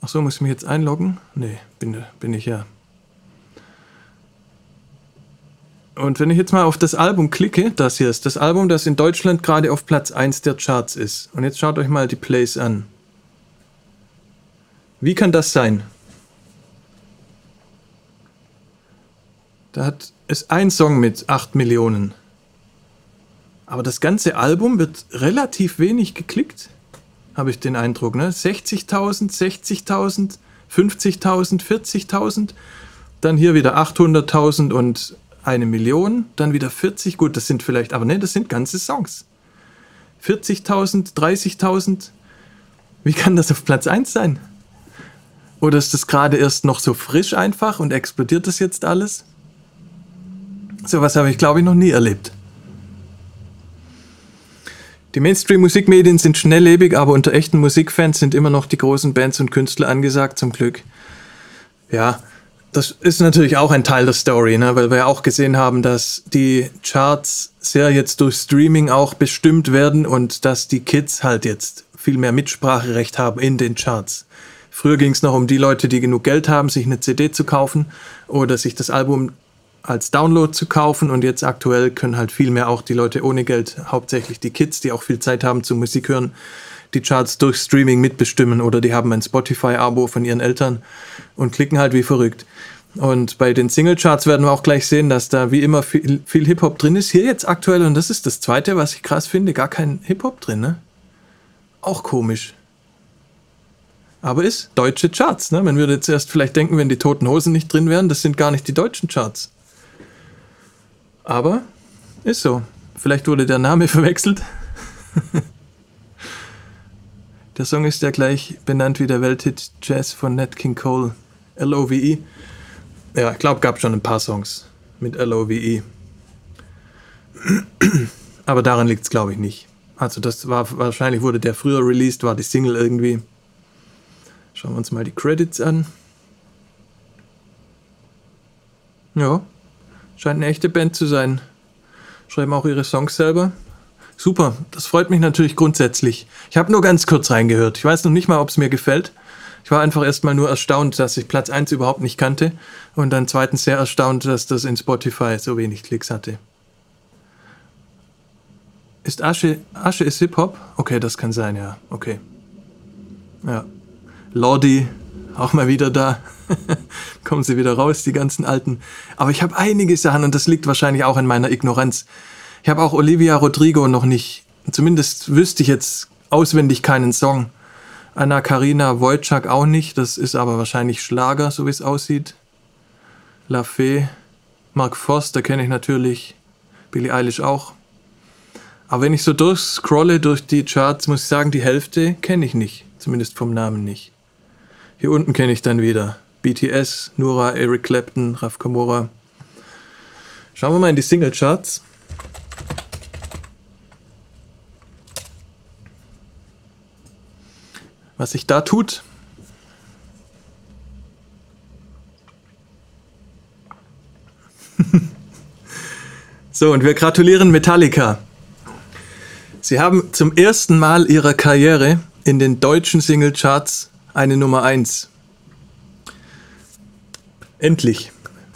S1: Ach so, muss ich mich jetzt einloggen? Nee, bin, bin ich ja. Und wenn ich jetzt mal auf das Album klicke, das hier ist das Album, das in Deutschland gerade auf Platz 1 der Charts ist. Und jetzt schaut euch mal die Plays an. Wie kann das sein? Da hat es ein Song mit 8 Millionen. Aber das ganze Album wird relativ wenig geklickt, habe ich den Eindruck. Ne? 60.000, 60.000, 50.000, 40.000. Dann hier wieder 800.000 und eine Million. Dann wieder 40. Gut, das sind vielleicht, aber ne, das sind ganze Songs. 40.000, 30.000. Wie kann das auf Platz 1 sein? Oder ist das gerade erst noch so frisch einfach und explodiert das jetzt alles? Sowas habe ich, glaube ich, noch nie erlebt. Die Mainstream-Musikmedien sind schnelllebig, aber unter echten Musikfans sind immer noch die großen Bands und Künstler angesagt, zum Glück. Ja, das ist natürlich auch ein Teil der Story, ne? weil wir ja auch gesehen haben, dass die Charts sehr jetzt durch Streaming auch bestimmt werden und dass die Kids halt jetzt viel mehr Mitspracherecht haben in den Charts. Früher ging es noch um die Leute, die genug Geld haben, sich eine CD zu kaufen oder sich das Album als Download zu kaufen und jetzt aktuell können halt viel mehr auch die Leute ohne Geld, hauptsächlich die Kids, die auch viel Zeit haben zum Musik hören, die Charts durch Streaming mitbestimmen oder die haben ein Spotify-Abo von ihren Eltern und klicken halt wie verrückt. Und bei den Single-Charts werden wir auch gleich sehen, dass da wie immer viel, viel Hip-Hop drin ist. Hier jetzt aktuell, und das ist das Zweite, was ich krass finde, gar kein Hip-Hop drin, ne? Auch komisch. Aber ist deutsche Charts, ne? Man würde jetzt erst vielleicht denken, wenn die Toten Hosen nicht drin wären, das sind gar nicht die deutschen Charts. Aber ist so. Vielleicht wurde der Name <laughs> verwechselt. Der Song ist ja gleich benannt wie der Welthit Jazz von Nat King Cole. L-O-V-E. Ja, ich glaube, gab schon ein paar Songs mit L-O-V-E. <clears throat> Aber daran liegt es, glaube ich, nicht. Also das war, wahrscheinlich wurde der früher released, war die Single irgendwie. Schauen wir uns mal die Credits an. Ja, Scheint eine echte Band zu sein. Schreiben auch ihre Songs selber. Super, das freut mich natürlich grundsätzlich. Ich habe nur ganz kurz reingehört. Ich weiß noch nicht mal, ob es mir gefällt. Ich war einfach erstmal nur erstaunt, dass ich Platz 1 überhaupt nicht kannte und dann zweitens sehr erstaunt, dass das in Spotify so wenig Klicks hatte. Ist Asche, Asche ist Hip-Hop? Okay, das kann sein, ja. Okay. Ja. Lordi, auch mal wieder da. <laughs> Kommen sie wieder raus, die ganzen alten. Aber ich habe einige Sachen und das liegt wahrscheinlich auch an meiner Ignoranz. Ich habe auch Olivia Rodrigo noch nicht, zumindest wüsste ich jetzt auswendig keinen Song. Anna Karina Wojcik auch nicht, das ist aber wahrscheinlich Schlager, so wie es aussieht. La Fee, Mark Forster kenne ich natürlich, Billie Eilish auch. Aber wenn ich so durchscrolle durch die Charts, muss ich sagen, die Hälfte kenne ich nicht, zumindest vom Namen nicht. Hier unten kenne ich dann wieder BTS, Nura, Eric Clapton, Raf Kamora. Schauen wir mal in die Singlecharts. Was sich da tut. <laughs> so, und wir gratulieren Metallica. Sie haben zum ersten Mal ihrer Karriere in den deutschen Singlecharts eine Nummer 1. Endlich.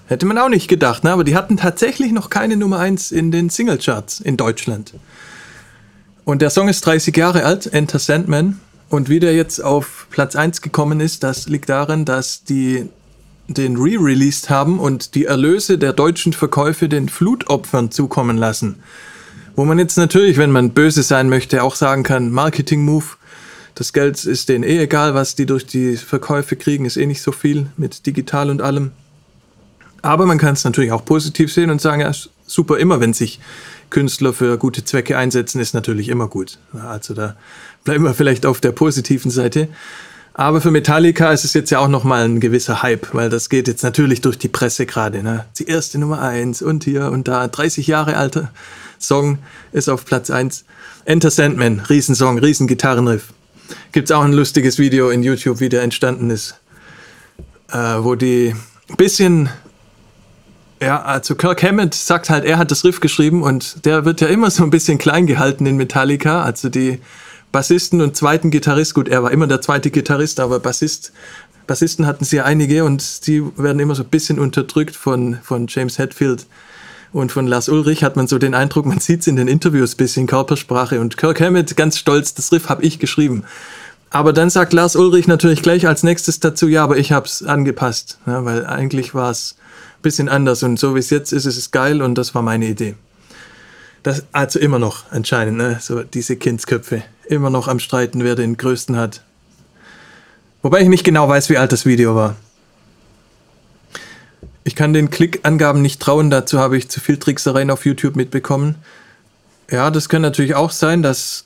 S1: Hätte man auch nicht gedacht, ne? aber die hatten tatsächlich noch keine Nummer 1 in den Singlecharts in Deutschland. Und der Song ist 30 Jahre alt, Enter Sandman. Und wie der jetzt auf Platz 1 gekommen ist, das liegt daran, dass die den re-released haben und die Erlöse der deutschen Verkäufe den Flutopfern zukommen lassen. Wo man jetzt natürlich, wenn man böse sein möchte, auch sagen kann, Marketing-Move, das Geld ist denen eh egal, was die durch die Verkäufe kriegen, ist eh nicht so viel mit digital und allem. Aber man kann es natürlich auch positiv sehen und sagen, ja, super, immer wenn sich Künstler für gute Zwecke einsetzen, ist natürlich immer gut. Also da bleiben wir vielleicht auf der positiven Seite. Aber für Metallica ist es jetzt ja auch nochmal ein gewisser Hype, weil das geht jetzt natürlich durch die Presse gerade. Ne? Die erste Nummer eins und hier und da, 30 Jahre alter Song ist auf Platz eins. Enter Sandman, Riesensong, Riesengitarrenriff. Gibt es auch ein lustiges Video in YouTube, wie der entstanden ist, äh, wo die bisschen, ja, also Kirk Hammett sagt halt, er hat das Riff geschrieben und der wird ja immer so ein bisschen klein gehalten in Metallica, also die Bassisten und zweiten Gitarrist, gut, er war immer der zweite Gitarrist, aber Bassist, Bassisten hatten sie ja einige und die werden immer so ein bisschen unterdrückt von, von James Hetfield und von Lars Ulrich hat man so den Eindruck, man sieht es in den Interviews bisschen Körpersprache. Und Kirk Hammett ganz stolz, das Riff habe ich geschrieben. Aber dann sagt Lars Ulrich natürlich gleich als nächstes dazu, ja, aber ich habe es angepasst, ja, weil eigentlich war es bisschen anders und so wie es jetzt ist, ist es geil und das war meine Idee. Das, also immer noch anscheinend, ne? so diese Kindsköpfe, immer noch am Streiten, wer den größten hat. Wobei ich nicht genau weiß, wie alt das Video war. Ich kann den Klickangaben nicht trauen, dazu habe ich zu viel Tricksereien auf YouTube mitbekommen. Ja, das kann natürlich auch sein, dass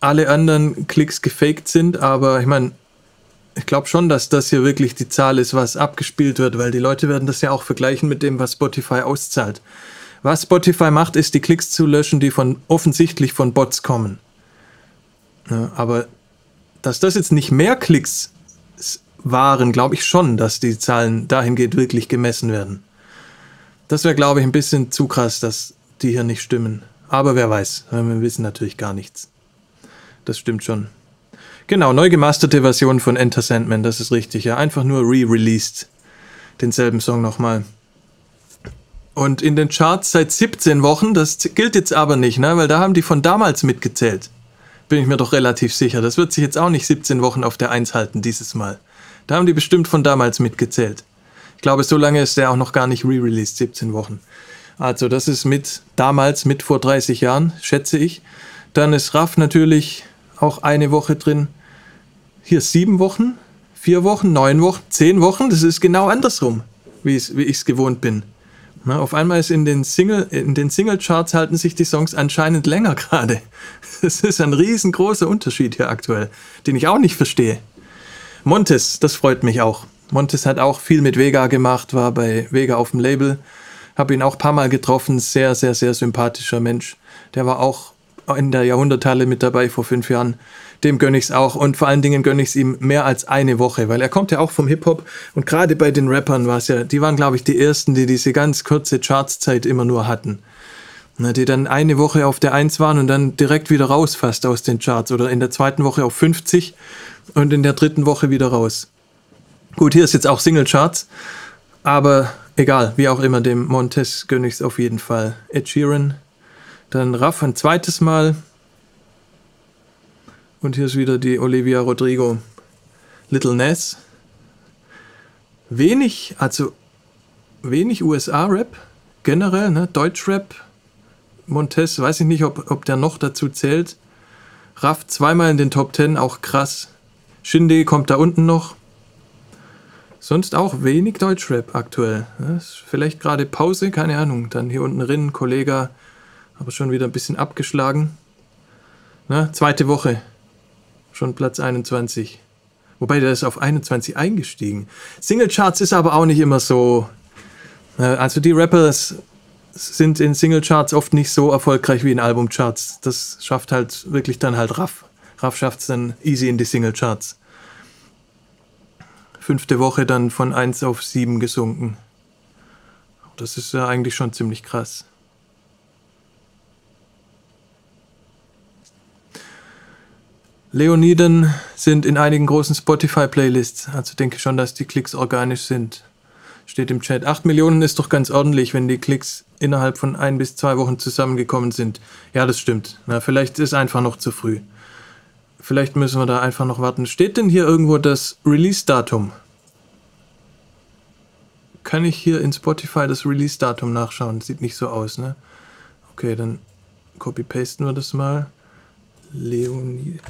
S1: alle anderen Klicks gefaked sind, aber ich meine, ich glaube schon, dass das hier wirklich die Zahl ist, was abgespielt wird, weil die Leute werden das ja auch vergleichen mit dem, was Spotify auszahlt. Was Spotify macht, ist die Klicks zu löschen, die von offensichtlich von Bots kommen. Ja, aber dass das jetzt nicht mehr Klicks waren, glaube ich schon, dass die Zahlen dahingehend wirklich gemessen werden. Das wäre, glaube ich, ein bisschen zu krass, dass die hier nicht stimmen. Aber wer weiß, wir wissen natürlich gar nichts. Das stimmt schon. Genau, neu gemasterte Version von Enter Sandman, das ist richtig, ja. Einfach nur re-released. Denselben Song nochmal. Und in den Charts seit 17 Wochen, das gilt jetzt aber nicht, ne? weil da haben die von damals mitgezählt. Bin ich mir doch relativ sicher. Das wird sich jetzt auch nicht 17 Wochen auf der 1 halten dieses Mal. Da haben die bestimmt von damals mitgezählt. Ich glaube, so lange ist der auch noch gar nicht re-released, 17 Wochen. Also das ist mit damals, mit vor 30 Jahren, schätze ich. Dann ist Raff natürlich auch eine Woche drin. Hier sieben Wochen, vier Wochen, neun Wochen, zehn Wochen. Das ist genau andersrum, wie ich es gewohnt bin. Na, auf einmal ist in den Single, in den Single-Charts halten sich die Songs anscheinend länger <laughs> gerade. Das ist ein riesengroßer Unterschied hier aktuell, den ich auch nicht verstehe. Montes, das freut mich auch. Montes hat auch viel mit Vega gemacht, war bei Vega auf dem Label. Habe ihn auch ein paar Mal getroffen. Sehr, sehr, sehr sympathischer Mensch. Der war auch in der Jahrhunderthalle mit dabei vor fünf Jahren. Dem gönne ich es auch. Und vor allen Dingen gönne ich es ihm mehr als eine Woche, weil er kommt ja auch vom Hip-Hop. Und gerade bei den Rappern war es ja, die waren, glaube ich, die ersten, die diese ganz kurze Chartszeit immer nur hatten. Na, die dann eine Woche auf der Eins waren und dann direkt wieder raus fast aus den Charts. Oder in der zweiten Woche auf 50 und in der dritten Woche wieder raus. Gut, hier ist jetzt auch Single Charts. Aber egal, wie auch immer, dem Montes gönne ich es auf jeden Fall. Ed Sheeran, dann Raff ein zweites Mal. Und hier ist wieder die Olivia Rodrigo. Little Ness. Wenig, also wenig USA-Rap generell, ne? Deutsch-Rap. Montes, weiß ich nicht, ob, ob der noch dazu zählt. Raff zweimal in den Top Ten, auch krass. Shindy kommt da unten noch. Sonst auch wenig Deutschrap aktuell. vielleicht gerade Pause, keine Ahnung. Dann hier unten Rinn, Kollege, aber schon wieder ein bisschen abgeschlagen. Na, zweite Woche, schon Platz 21. Wobei der ist auf 21 eingestiegen. Singlecharts ist aber auch nicht immer so. Also die Rappers sind in Singlecharts oft nicht so erfolgreich wie in Albumcharts. Das schafft halt wirklich dann halt Raff. Raff schafft es dann easy in die Singlecharts fünfte Woche dann von 1 auf 7 gesunken. Das ist ja eigentlich schon ziemlich krass. Leoniden sind in einigen großen Spotify-Playlists, also denke schon, dass die Klicks organisch sind. Steht im Chat. 8 Millionen ist doch ganz ordentlich, wenn die Klicks innerhalb von ein bis zwei Wochen zusammengekommen sind. Ja, das stimmt. Na, vielleicht ist einfach noch zu früh. Vielleicht müssen wir da einfach noch warten. Steht denn hier irgendwo das Release-Datum? Kann ich hier in Spotify das Release-Datum nachschauen? Sieht nicht so aus, ne? Okay, dann copy-pasten wir das mal. Leonie.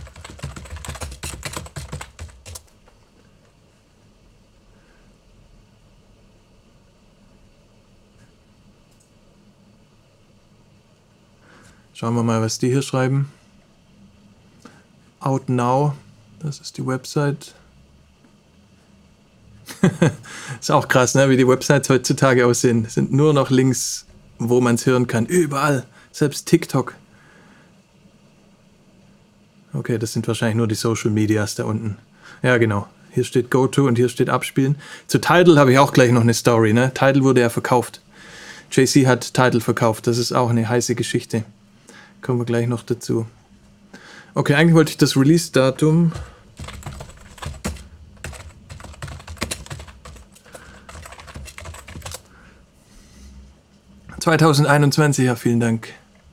S1: Schauen wir mal, was die hier schreiben. Out Now, das ist die Website. <laughs> ist auch krass, ne? wie die Websites heutzutage aussehen. Sind nur noch Links, wo man es hören kann. Überall, selbst TikTok. Okay, das sind wahrscheinlich nur die Social Medias da unten. Ja, genau. Hier steht Go-To und hier steht Abspielen. Zu Tidal habe ich auch gleich noch eine Story. Ne? Tidal wurde ja verkauft. JC hat Tidal verkauft. Das ist auch eine heiße Geschichte. Kommen wir gleich noch dazu. Okay, eigentlich wollte ich das Release-Datum. ...2021, ja, vielen Dank.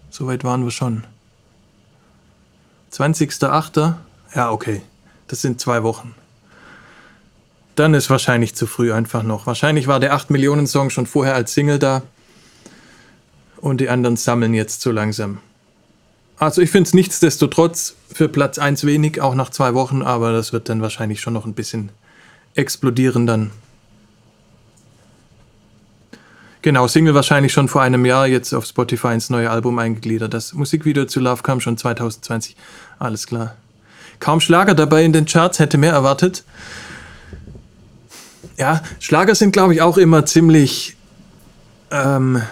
S1: Soweit waren wir schon. 20.08. Ja, okay. Das sind zwei Wochen. dann ist wahrscheinlich zu früh einfach noch. Wahrscheinlich war der 8 Millionen Song schon vorher als Single da und die anderen sammeln jetzt so langsam. Also ich finde es nichtsdestotrotz für Platz 1 wenig, auch nach zwei Wochen, aber das wird dann wahrscheinlich schon noch ein bisschen explodieren dann. Genau, Single wahrscheinlich schon vor einem Jahr, jetzt auf Spotify ins neue Album eingegliedert. Das Musikvideo zu Love kam schon 2020. Alles klar. Kaum Schlager dabei in den Charts, hätte mehr erwartet. Ja, Schlager sind, glaube ich, auch immer ziemlich, ähm,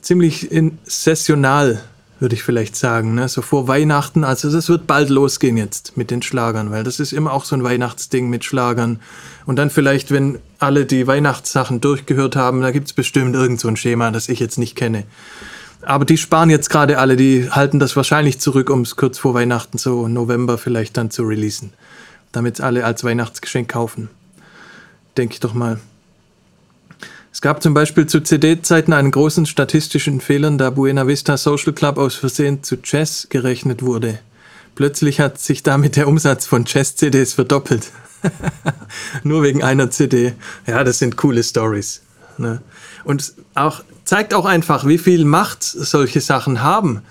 S1: ziemlich in sessional, würde ich vielleicht sagen. Ne? So vor Weihnachten, also das wird bald losgehen jetzt mit den Schlagern, weil das ist immer auch so ein Weihnachtsding mit Schlagern. Und dann vielleicht, wenn alle die Weihnachtssachen durchgehört haben, da gibt es bestimmt irgend so ein Schema, das ich jetzt nicht kenne. Aber die sparen jetzt gerade alle, die halten das wahrscheinlich zurück, um es kurz vor Weihnachten, so November vielleicht dann zu releasen. Damit alle als Weihnachtsgeschenk kaufen. Denke ich doch mal. Es gab zum Beispiel zu CD-Zeiten einen großen statistischen Fehler, da Buena Vista Social Club aus Versehen zu Jazz gerechnet wurde. Plötzlich hat sich damit der Umsatz von Jazz-CDs verdoppelt. <laughs> Nur wegen einer CD. Ja, das sind coole Stories. Ne? Und auch zeigt auch einfach, wie viel Macht solche Sachen haben.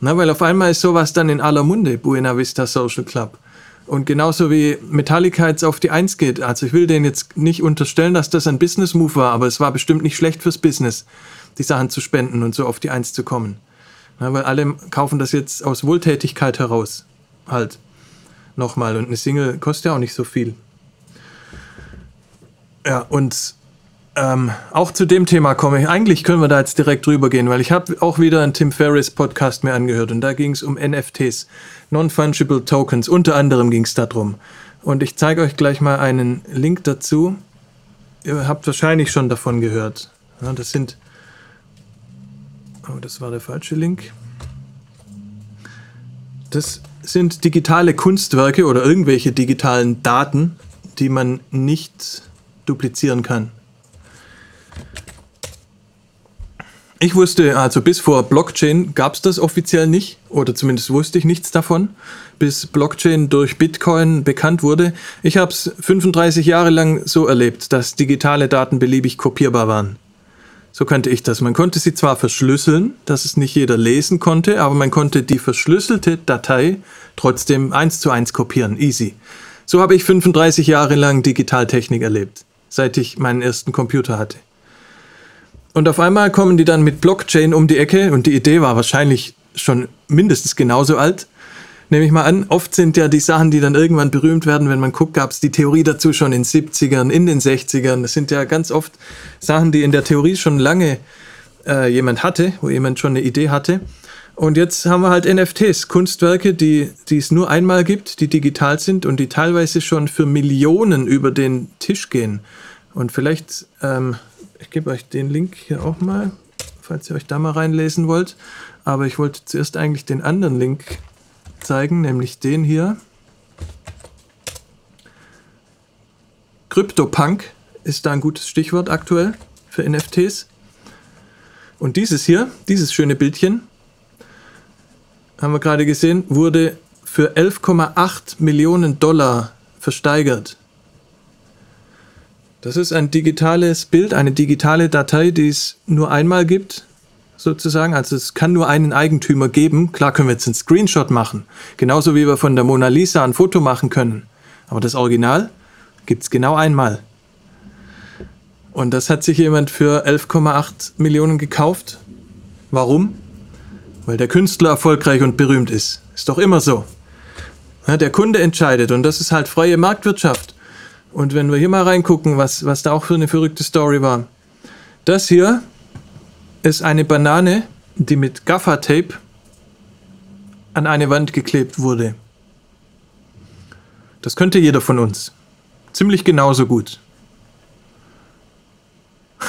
S1: Na, weil auf einmal ist sowas dann in aller Munde, Buena Vista Social Club. Und genauso wie Metallica jetzt auf die Eins geht. Also ich will denen jetzt nicht unterstellen, dass das ein Business-Move war, aber es war bestimmt nicht schlecht fürs Business, die Sachen zu spenden und so auf die Eins zu kommen. Na, weil alle kaufen das jetzt aus Wohltätigkeit heraus. Halt. Nochmal. Und eine Single kostet ja auch nicht so viel. Ja, und ähm, auch zu dem Thema komme ich. Eigentlich können wir da jetzt direkt drüber gehen, weil ich habe auch wieder einen Tim Ferriss Podcast mir angehört und da ging es um NFTs, Non-Fungible Tokens. Unter anderem ging es darum. Und ich zeige euch gleich mal einen Link dazu. Ihr habt wahrscheinlich schon davon gehört. Ja, das sind. Oh, das war der falsche Link. Das sind digitale Kunstwerke oder irgendwelche digitalen Daten, die man nicht duplizieren kann. Ich wusste, also bis vor Blockchain gab es das offiziell nicht, oder zumindest wusste ich nichts davon, bis Blockchain durch Bitcoin bekannt wurde. Ich habe es 35 Jahre lang so erlebt, dass digitale Daten beliebig kopierbar waren. So kannte ich das. Man konnte sie zwar verschlüsseln, dass es nicht jeder lesen konnte, aber man konnte die verschlüsselte Datei trotzdem eins zu eins kopieren. Easy. So habe ich 35 Jahre lang Digitaltechnik erlebt, seit ich meinen ersten Computer hatte. Und auf einmal kommen die dann mit Blockchain um die Ecke und die Idee war wahrscheinlich schon mindestens genauso alt. Nehme ich mal an, oft sind ja die Sachen, die dann irgendwann berühmt werden, wenn man guckt, gab es die Theorie dazu schon in den 70ern, in den 60ern. Das sind ja ganz oft Sachen, die in der Theorie schon lange äh, jemand hatte, wo jemand schon eine Idee hatte. Und jetzt haben wir halt NFTs, Kunstwerke, die, die es nur einmal gibt, die digital sind und die teilweise schon für Millionen über den Tisch gehen. Und vielleicht ähm, ich gebe euch den Link hier auch mal, falls ihr euch da mal reinlesen wollt. Aber ich wollte zuerst eigentlich den anderen Link zeigen, nämlich den hier. CryptoPunk ist da ein gutes Stichwort aktuell für NFTs. Und dieses hier, dieses schöne Bildchen, haben wir gerade gesehen, wurde für 11,8 Millionen Dollar versteigert. Das ist ein digitales Bild, eine digitale Datei, die es nur einmal gibt, sozusagen. Also es kann nur einen Eigentümer geben. Klar können wir jetzt einen Screenshot machen, genauso wie wir von der Mona Lisa ein Foto machen können. Aber das Original gibt es genau einmal. Und das hat sich jemand für 11,8 Millionen gekauft. Warum? Weil der Künstler erfolgreich und berühmt ist. Ist doch immer so. Der Kunde entscheidet und das ist halt freie Marktwirtschaft. Und wenn wir hier mal reingucken, was, was da auch für eine verrückte Story war. Das hier ist eine Banane, die mit Gaffer-Tape an eine Wand geklebt wurde. Das könnte jeder von uns. Ziemlich genauso gut. <laughs>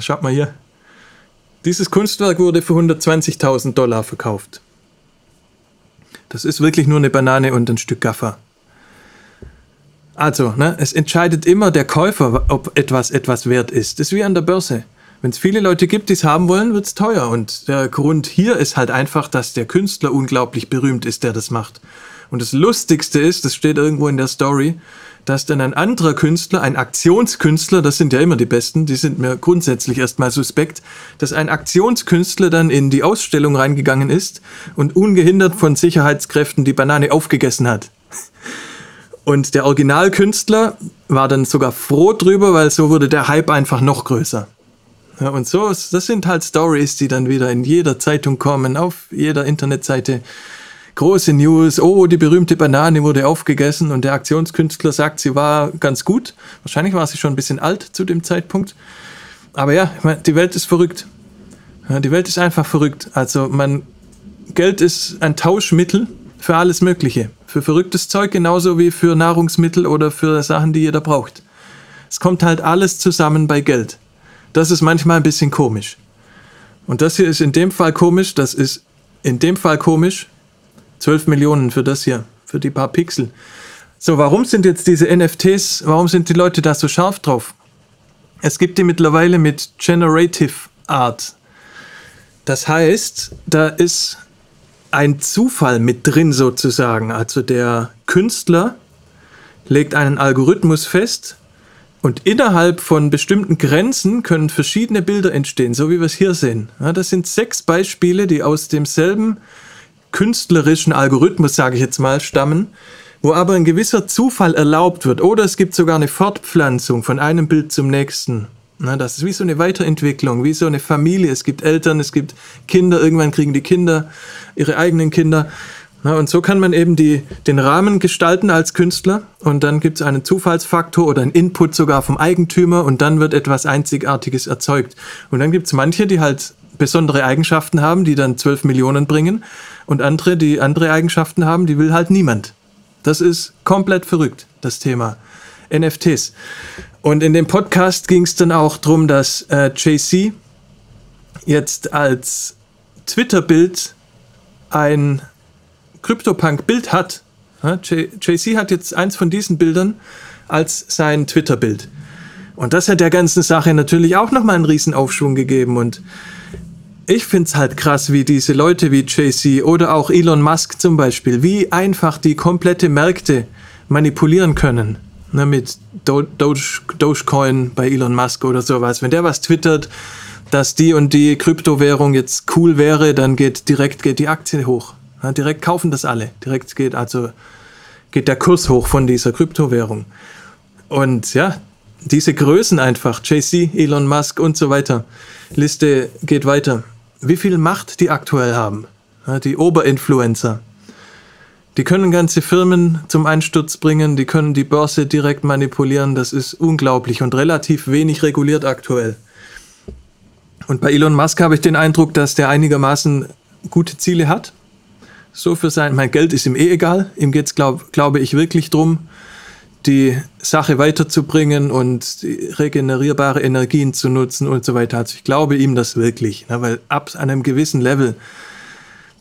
S1: Schaut mal hier. Dieses Kunstwerk wurde für 120.000 Dollar verkauft. Das ist wirklich nur eine Banane und ein Stück Gaffer. Also, ne, es entscheidet immer der Käufer, ob etwas etwas wert ist. Das ist wie an der Börse. Wenn es viele Leute gibt, die es haben wollen, wird es teuer. Und der Grund hier ist halt einfach, dass der Künstler unglaublich berühmt ist, der das macht. Und das Lustigste ist, das steht irgendwo in der Story, dass dann ein anderer Künstler, ein Aktionskünstler, das sind ja immer die besten, die sind mir grundsätzlich erstmal suspekt, dass ein Aktionskünstler dann in die Ausstellung reingegangen ist und ungehindert von Sicherheitskräften die Banane aufgegessen hat. Und der Originalkünstler war dann sogar froh drüber, weil so wurde der Hype einfach noch größer. Ja, und so, das sind halt Stories, die dann wieder in jeder Zeitung kommen, auf jeder Internetseite große News, oh, die berühmte Banane wurde aufgegessen und der Aktionskünstler sagt, sie war ganz gut. Wahrscheinlich war sie schon ein bisschen alt zu dem Zeitpunkt. Aber ja, die Welt ist verrückt. Die Welt ist einfach verrückt. Also man, Geld ist ein Tauschmittel für alles Mögliche. Für verrücktes Zeug genauso wie für Nahrungsmittel oder für Sachen, die jeder braucht. Es kommt halt alles zusammen bei Geld. Das ist manchmal ein bisschen komisch. Und das hier ist in dem Fall komisch, das ist in dem Fall komisch, 12 Millionen für das hier, für die paar Pixel. So, warum sind jetzt diese NFTs, warum sind die Leute da so scharf drauf? Es gibt die mittlerweile mit Generative Art. Das heißt, da ist ein Zufall mit drin sozusagen. Also der Künstler legt einen Algorithmus fest und innerhalb von bestimmten Grenzen können verschiedene Bilder entstehen, so wie wir es hier sehen. Ja, das sind sechs Beispiele, die aus demselben künstlerischen Algorithmus, sage ich jetzt mal, stammen, wo aber ein gewisser Zufall erlaubt wird. Oder es gibt sogar eine Fortpflanzung von einem Bild zum nächsten. Na, das ist wie so eine Weiterentwicklung, wie so eine Familie. Es gibt Eltern, es gibt Kinder, irgendwann kriegen die Kinder ihre eigenen Kinder. Na, und so kann man eben die, den Rahmen gestalten als Künstler und dann gibt es einen Zufallsfaktor oder einen Input sogar vom Eigentümer und dann wird etwas Einzigartiges erzeugt. Und dann gibt es manche, die halt besondere Eigenschaften haben, die dann 12 Millionen bringen und andere, die andere Eigenschaften haben, die will halt niemand. Das ist komplett verrückt, das Thema NFTs. Und in dem Podcast ging es dann auch darum, dass äh, JC jetzt als Twitter-Bild ein CryptoPunk-Bild hat. Ja, JC hat jetzt eins von diesen Bildern als sein Twitter-Bild. Und das hat der ganzen Sache natürlich auch nochmal einen Riesenaufschwung gegeben. Und ich finde es halt krass, wie diese Leute wie JC oder auch Elon Musk zum Beispiel, wie einfach die komplette Märkte manipulieren können. Ne, mit Do Doge, Dogecoin bei Elon Musk oder sowas. Wenn der was twittert, dass die und die Kryptowährung jetzt cool wäre, dann geht direkt geht die Aktie hoch. Ja, direkt kaufen das alle. Direkt geht also geht der Kurs hoch von dieser Kryptowährung. Und ja, diese Größen einfach, JC, Elon Musk und so weiter. Liste geht weiter wie viel Macht die aktuell haben. Die Oberinfluencer. Die können ganze Firmen zum Einsturz bringen, die können die Börse direkt manipulieren. Das ist unglaublich und relativ wenig reguliert aktuell. Und bei Elon Musk habe ich den Eindruck, dass der einigermaßen gute Ziele hat. So für sein, mein Geld ist ihm eh egal. Ihm geht es, glaub, glaube ich, wirklich darum, die Sache weiterzubringen und regenerierbare Energien zu nutzen und so weiter. Also ich glaube ihm das wirklich, ne, weil ab einem gewissen Level,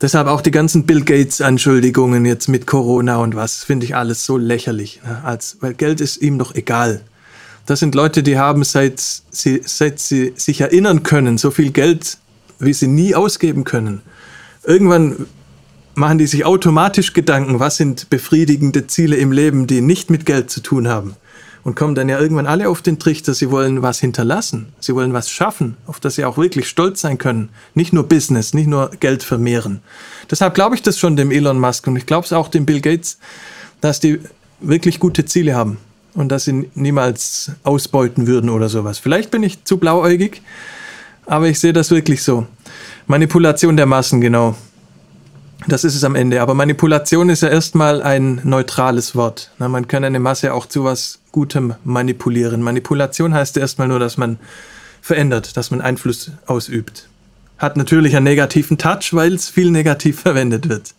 S1: deshalb auch die ganzen Bill Gates Anschuldigungen jetzt mit Corona und was, finde ich alles so lächerlich, ne, als, weil Geld ist ihm doch egal. Das sind Leute, die haben seit sie, seit sie sich erinnern können, so viel Geld, wie sie nie ausgeben können. Irgendwann machen die sich automatisch Gedanken, was sind befriedigende Ziele im Leben, die nicht mit Geld zu tun haben. Und kommen dann ja irgendwann alle auf den Trichter, sie wollen was hinterlassen, sie wollen was schaffen, auf das sie auch wirklich stolz sein können. Nicht nur Business, nicht nur Geld vermehren. Deshalb glaube ich das schon dem Elon Musk und ich glaube es auch dem Bill Gates, dass die wirklich gute Ziele haben und dass sie niemals ausbeuten würden oder sowas. Vielleicht bin ich zu blauäugig, aber ich sehe das wirklich so. Manipulation der Massen, genau. Das ist es am Ende. Aber Manipulation ist ja erstmal ein neutrales Wort. Na, man kann eine Masse auch zu was Gutem manipulieren. Manipulation heißt erstmal nur, dass man verändert, dass man Einfluss ausübt. Hat natürlich einen negativen Touch, weil es viel negativ <laughs> verwendet wird.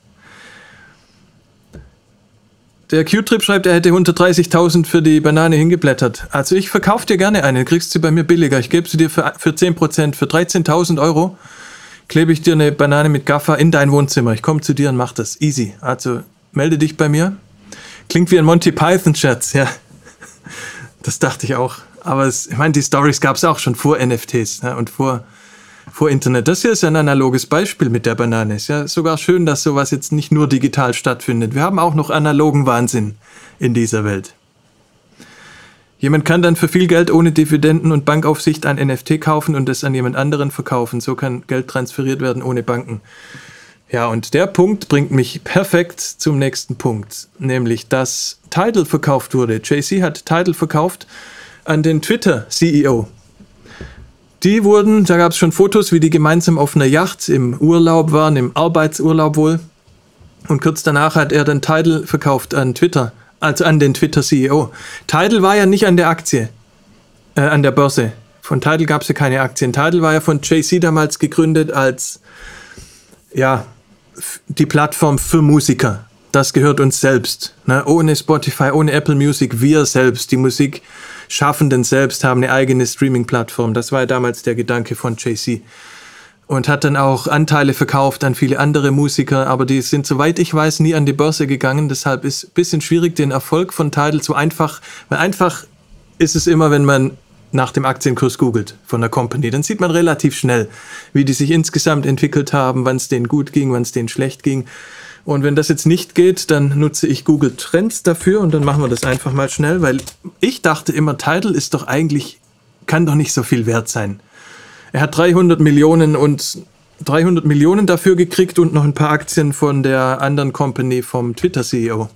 S1: Der Q-Trip schreibt, er hätte 130.000 für die Banane hingeblättert. Also ich verkaufe dir gerne eine, kriegst sie bei mir billiger. Ich gebe sie dir für, für 10%, für 13.000 Euro klebe ich dir eine Banane mit Gaffer in dein Wohnzimmer. Ich komme zu dir und mach das. Easy. Also melde dich bei mir. Klingt wie ein Monty Python-Scherz, ja. Das dachte ich auch. Aber es, ich meine, die Stories gab es auch schon vor NFTs ja, und vor, vor Internet. Das hier ist ein analoges Beispiel mit der Banane. Ist ja sogar schön, dass sowas jetzt nicht nur digital stattfindet. Wir haben auch noch analogen Wahnsinn in dieser Welt. Jemand kann dann für viel Geld ohne Dividenden und Bankaufsicht ein NFT kaufen und es an jemand anderen verkaufen. So kann Geld transferiert werden ohne Banken. Ja, und der Punkt bringt mich perfekt zum nächsten Punkt, nämlich dass Tidal verkauft wurde. JC hat Tidal verkauft an den Twitter-CEO. Die wurden, da gab es schon Fotos, wie die gemeinsam auf einer Yacht im Urlaub waren, im Arbeitsurlaub wohl. Und kurz danach hat er dann Tidal verkauft an Twitter, also an den Twitter-CEO. Tidal war ja nicht an der Aktie, äh, an der Börse. Von Tidal gab es ja keine Aktien. Tidal war ja von JC damals gegründet als, ja, die Plattform für Musiker. Das gehört uns selbst. Ne? Ohne Spotify, ohne Apple Music, wir selbst, die Musikschaffenden selbst haben eine eigene Streaming-Plattform. Das war ja damals der Gedanke von JC. Und hat dann auch Anteile verkauft an viele andere Musiker, aber die sind, soweit ich weiß, nie an die Börse gegangen. Deshalb ist ein bisschen schwierig, den Erfolg von Tidal zu einfach, weil einfach ist es immer, wenn man nach dem Aktienkurs googelt von der Company, dann sieht man relativ schnell, wie die sich insgesamt entwickelt haben, wann es denen gut ging, wann es denen schlecht ging. Und wenn das jetzt nicht geht, dann nutze ich Google Trends dafür und dann machen wir das einfach mal schnell, weil ich dachte immer, Tidal ist doch eigentlich, kann doch nicht so viel wert sein. Er hat 300 Millionen und 300 Millionen dafür gekriegt und noch ein paar Aktien von der anderen Company vom Twitter-CEO.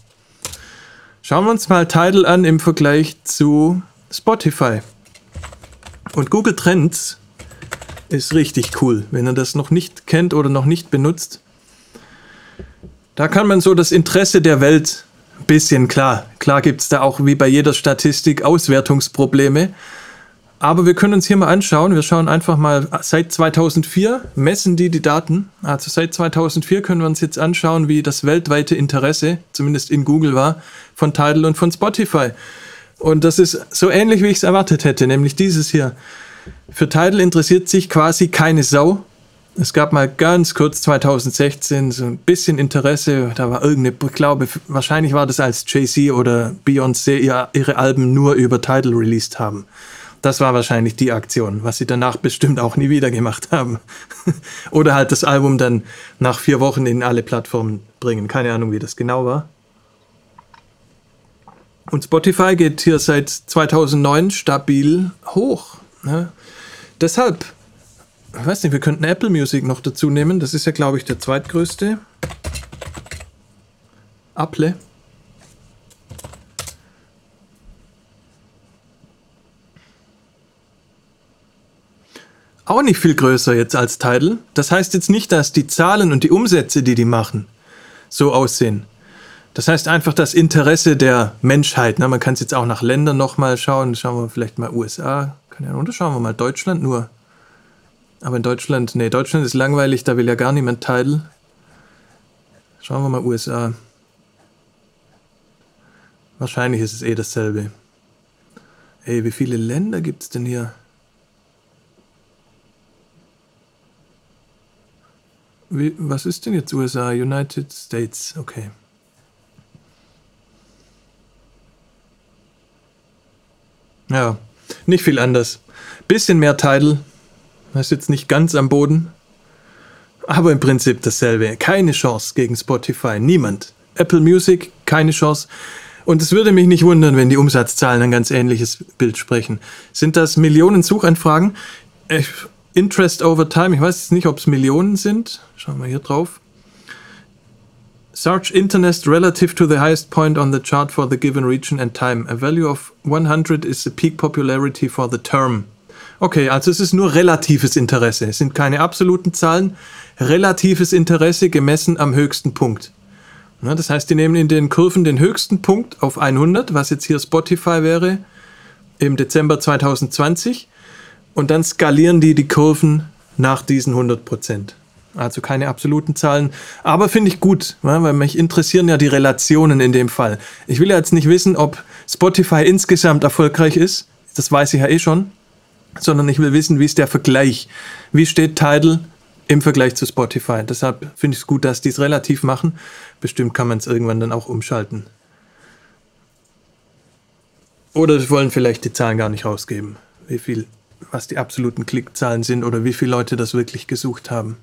S1: Schauen wir uns mal Tidal an im Vergleich zu Spotify. Und Google Trends ist richtig cool, wenn ihr das noch nicht kennt oder noch nicht benutzt. Da kann man so das Interesse der Welt ein bisschen klar. Klar gibt es da auch wie bei jeder Statistik Auswertungsprobleme. Aber wir können uns hier mal anschauen. Wir schauen einfach mal seit 2004, messen die die Daten. Also seit 2004 können wir uns jetzt anschauen, wie das weltweite Interesse, zumindest in Google war, von Tidal und von Spotify. Und das ist so ähnlich, wie ich es erwartet hätte, nämlich dieses hier. Für Tidal interessiert sich quasi keine Sau. Es gab mal ganz kurz 2016 so ein bisschen Interesse. Da war irgendeine, ich glaube, wahrscheinlich war das als Jay-Z oder Beyoncé ihre Alben nur über Tidal released haben. Das war wahrscheinlich die Aktion, was sie danach bestimmt auch nie wieder gemacht haben. <laughs> oder halt das Album dann nach vier Wochen in alle Plattformen bringen. Keine Ahnung, wie das genau war. Und Spotify geht hier seit 2009 stabil hoch. Ne? Deshalb, ich weiß nicht, wir könnten Apple Music noch dazu nehmen. Das ist ja, glaube ich, der zweitgrößte. Apple. Auch nicht viel größer jetzt als Tidal. Das heißt jetzt nicht, dass die Zahlen und die Umsätze, die die machen, so aussehen. Das heißt einfach das Interesse der Menschheit. Ne? Man kann es jetzt auch nach Ländern nochmal schauen. Schauen wir vielleicht mal USA. Kann ja, oder schauen wir mal Deutschland nur. Aber in Deutschland, nee, Deutschland ist langweilig, da will ja gar niemand teilen. Schauen wir mal USA. Wahrscheinlich ist es eh dasselbe. Ey, wie viele Länder gibt es denn hier? Was ist denn jetzt USA? United States, okay. Ja, nicht viel anders. Bisschen mehr Title. Das ist jetzt nicht ganz am Boden. Aber im Prinzip dasselbe. Keine Chance gegen Spotify. Niemand. Apple Music, keine Chance. Und es würde mich nicht wundern, wenn die Umsatzzahlen ein ganz ähnliches Bild sprechen. Sind das Millionen Suchanfragen? Interest over time, ich weiß jetzt nicht, ob es Millionen sind. Schauen wir hier drauf. Search interest relative to the highest point on the chart for the given region and time. A value of 100 is the peak popularity for the term. Okay, also es ist nur relatives Interesse. Es sind keine absoluten Zahlen. Relatives Interesse gemessen am höchsten Punkt. Ja, das heißt, die nehmen in den Kurven den höchsten Punkt auf 100, was jetzt hier Spotify wäre, im Dezember 2020. Und dann skalieren die die Kurven nach diesen 100 Prozent. Also keine absoluten Zahlen. Aber finde ich gut, weil mich interessieren ja die Relationen in dem Fall. Ich will ja jetzt nicht wissen, ob Spotify insgesamt erfolgreich ist. Das weiß ich ja eh schon. Sondern ich will wissen, wie ist der Vergleich? Wie steht Tidal im Vergleich zu Spotify? Deshalb finde ich es gut, dass die es relativ machen. Bestimmt kann man es irgendwann dann auch umschalten. Oder wollen vielleicht die Zahlen gar nicht rausgeben. Wie viel, was die absoluten Klickzahlen sind oder wie viele Leute das wirklich gesucht haben.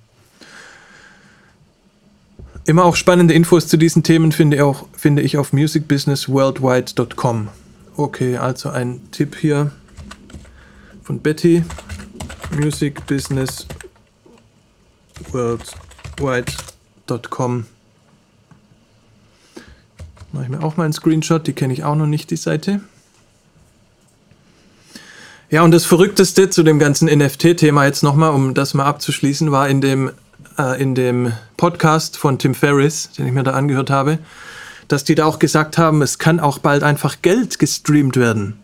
S1: Immer auch spannende Infos zu diesen Themen finde ich, auch, finde ich auf musicbusinessworldwide.com. Okay, also ein Tipp hier von Betty. Music Business Worldwide.com. Mache ich mir auch mal einen Screenshot, die kenne ich auch noch nicht, die Seite. Ja, und das Verrückteste zu dem ganzen NFT-Thema jetzt nochmal, um das mal abzuschließen, war in dem, äh, in dem Podcast von Tim Ferriss, den ich mir da angehört habe, dass die da auch gesagt haben, es kann auch bald einfach Geld gestreamt werden.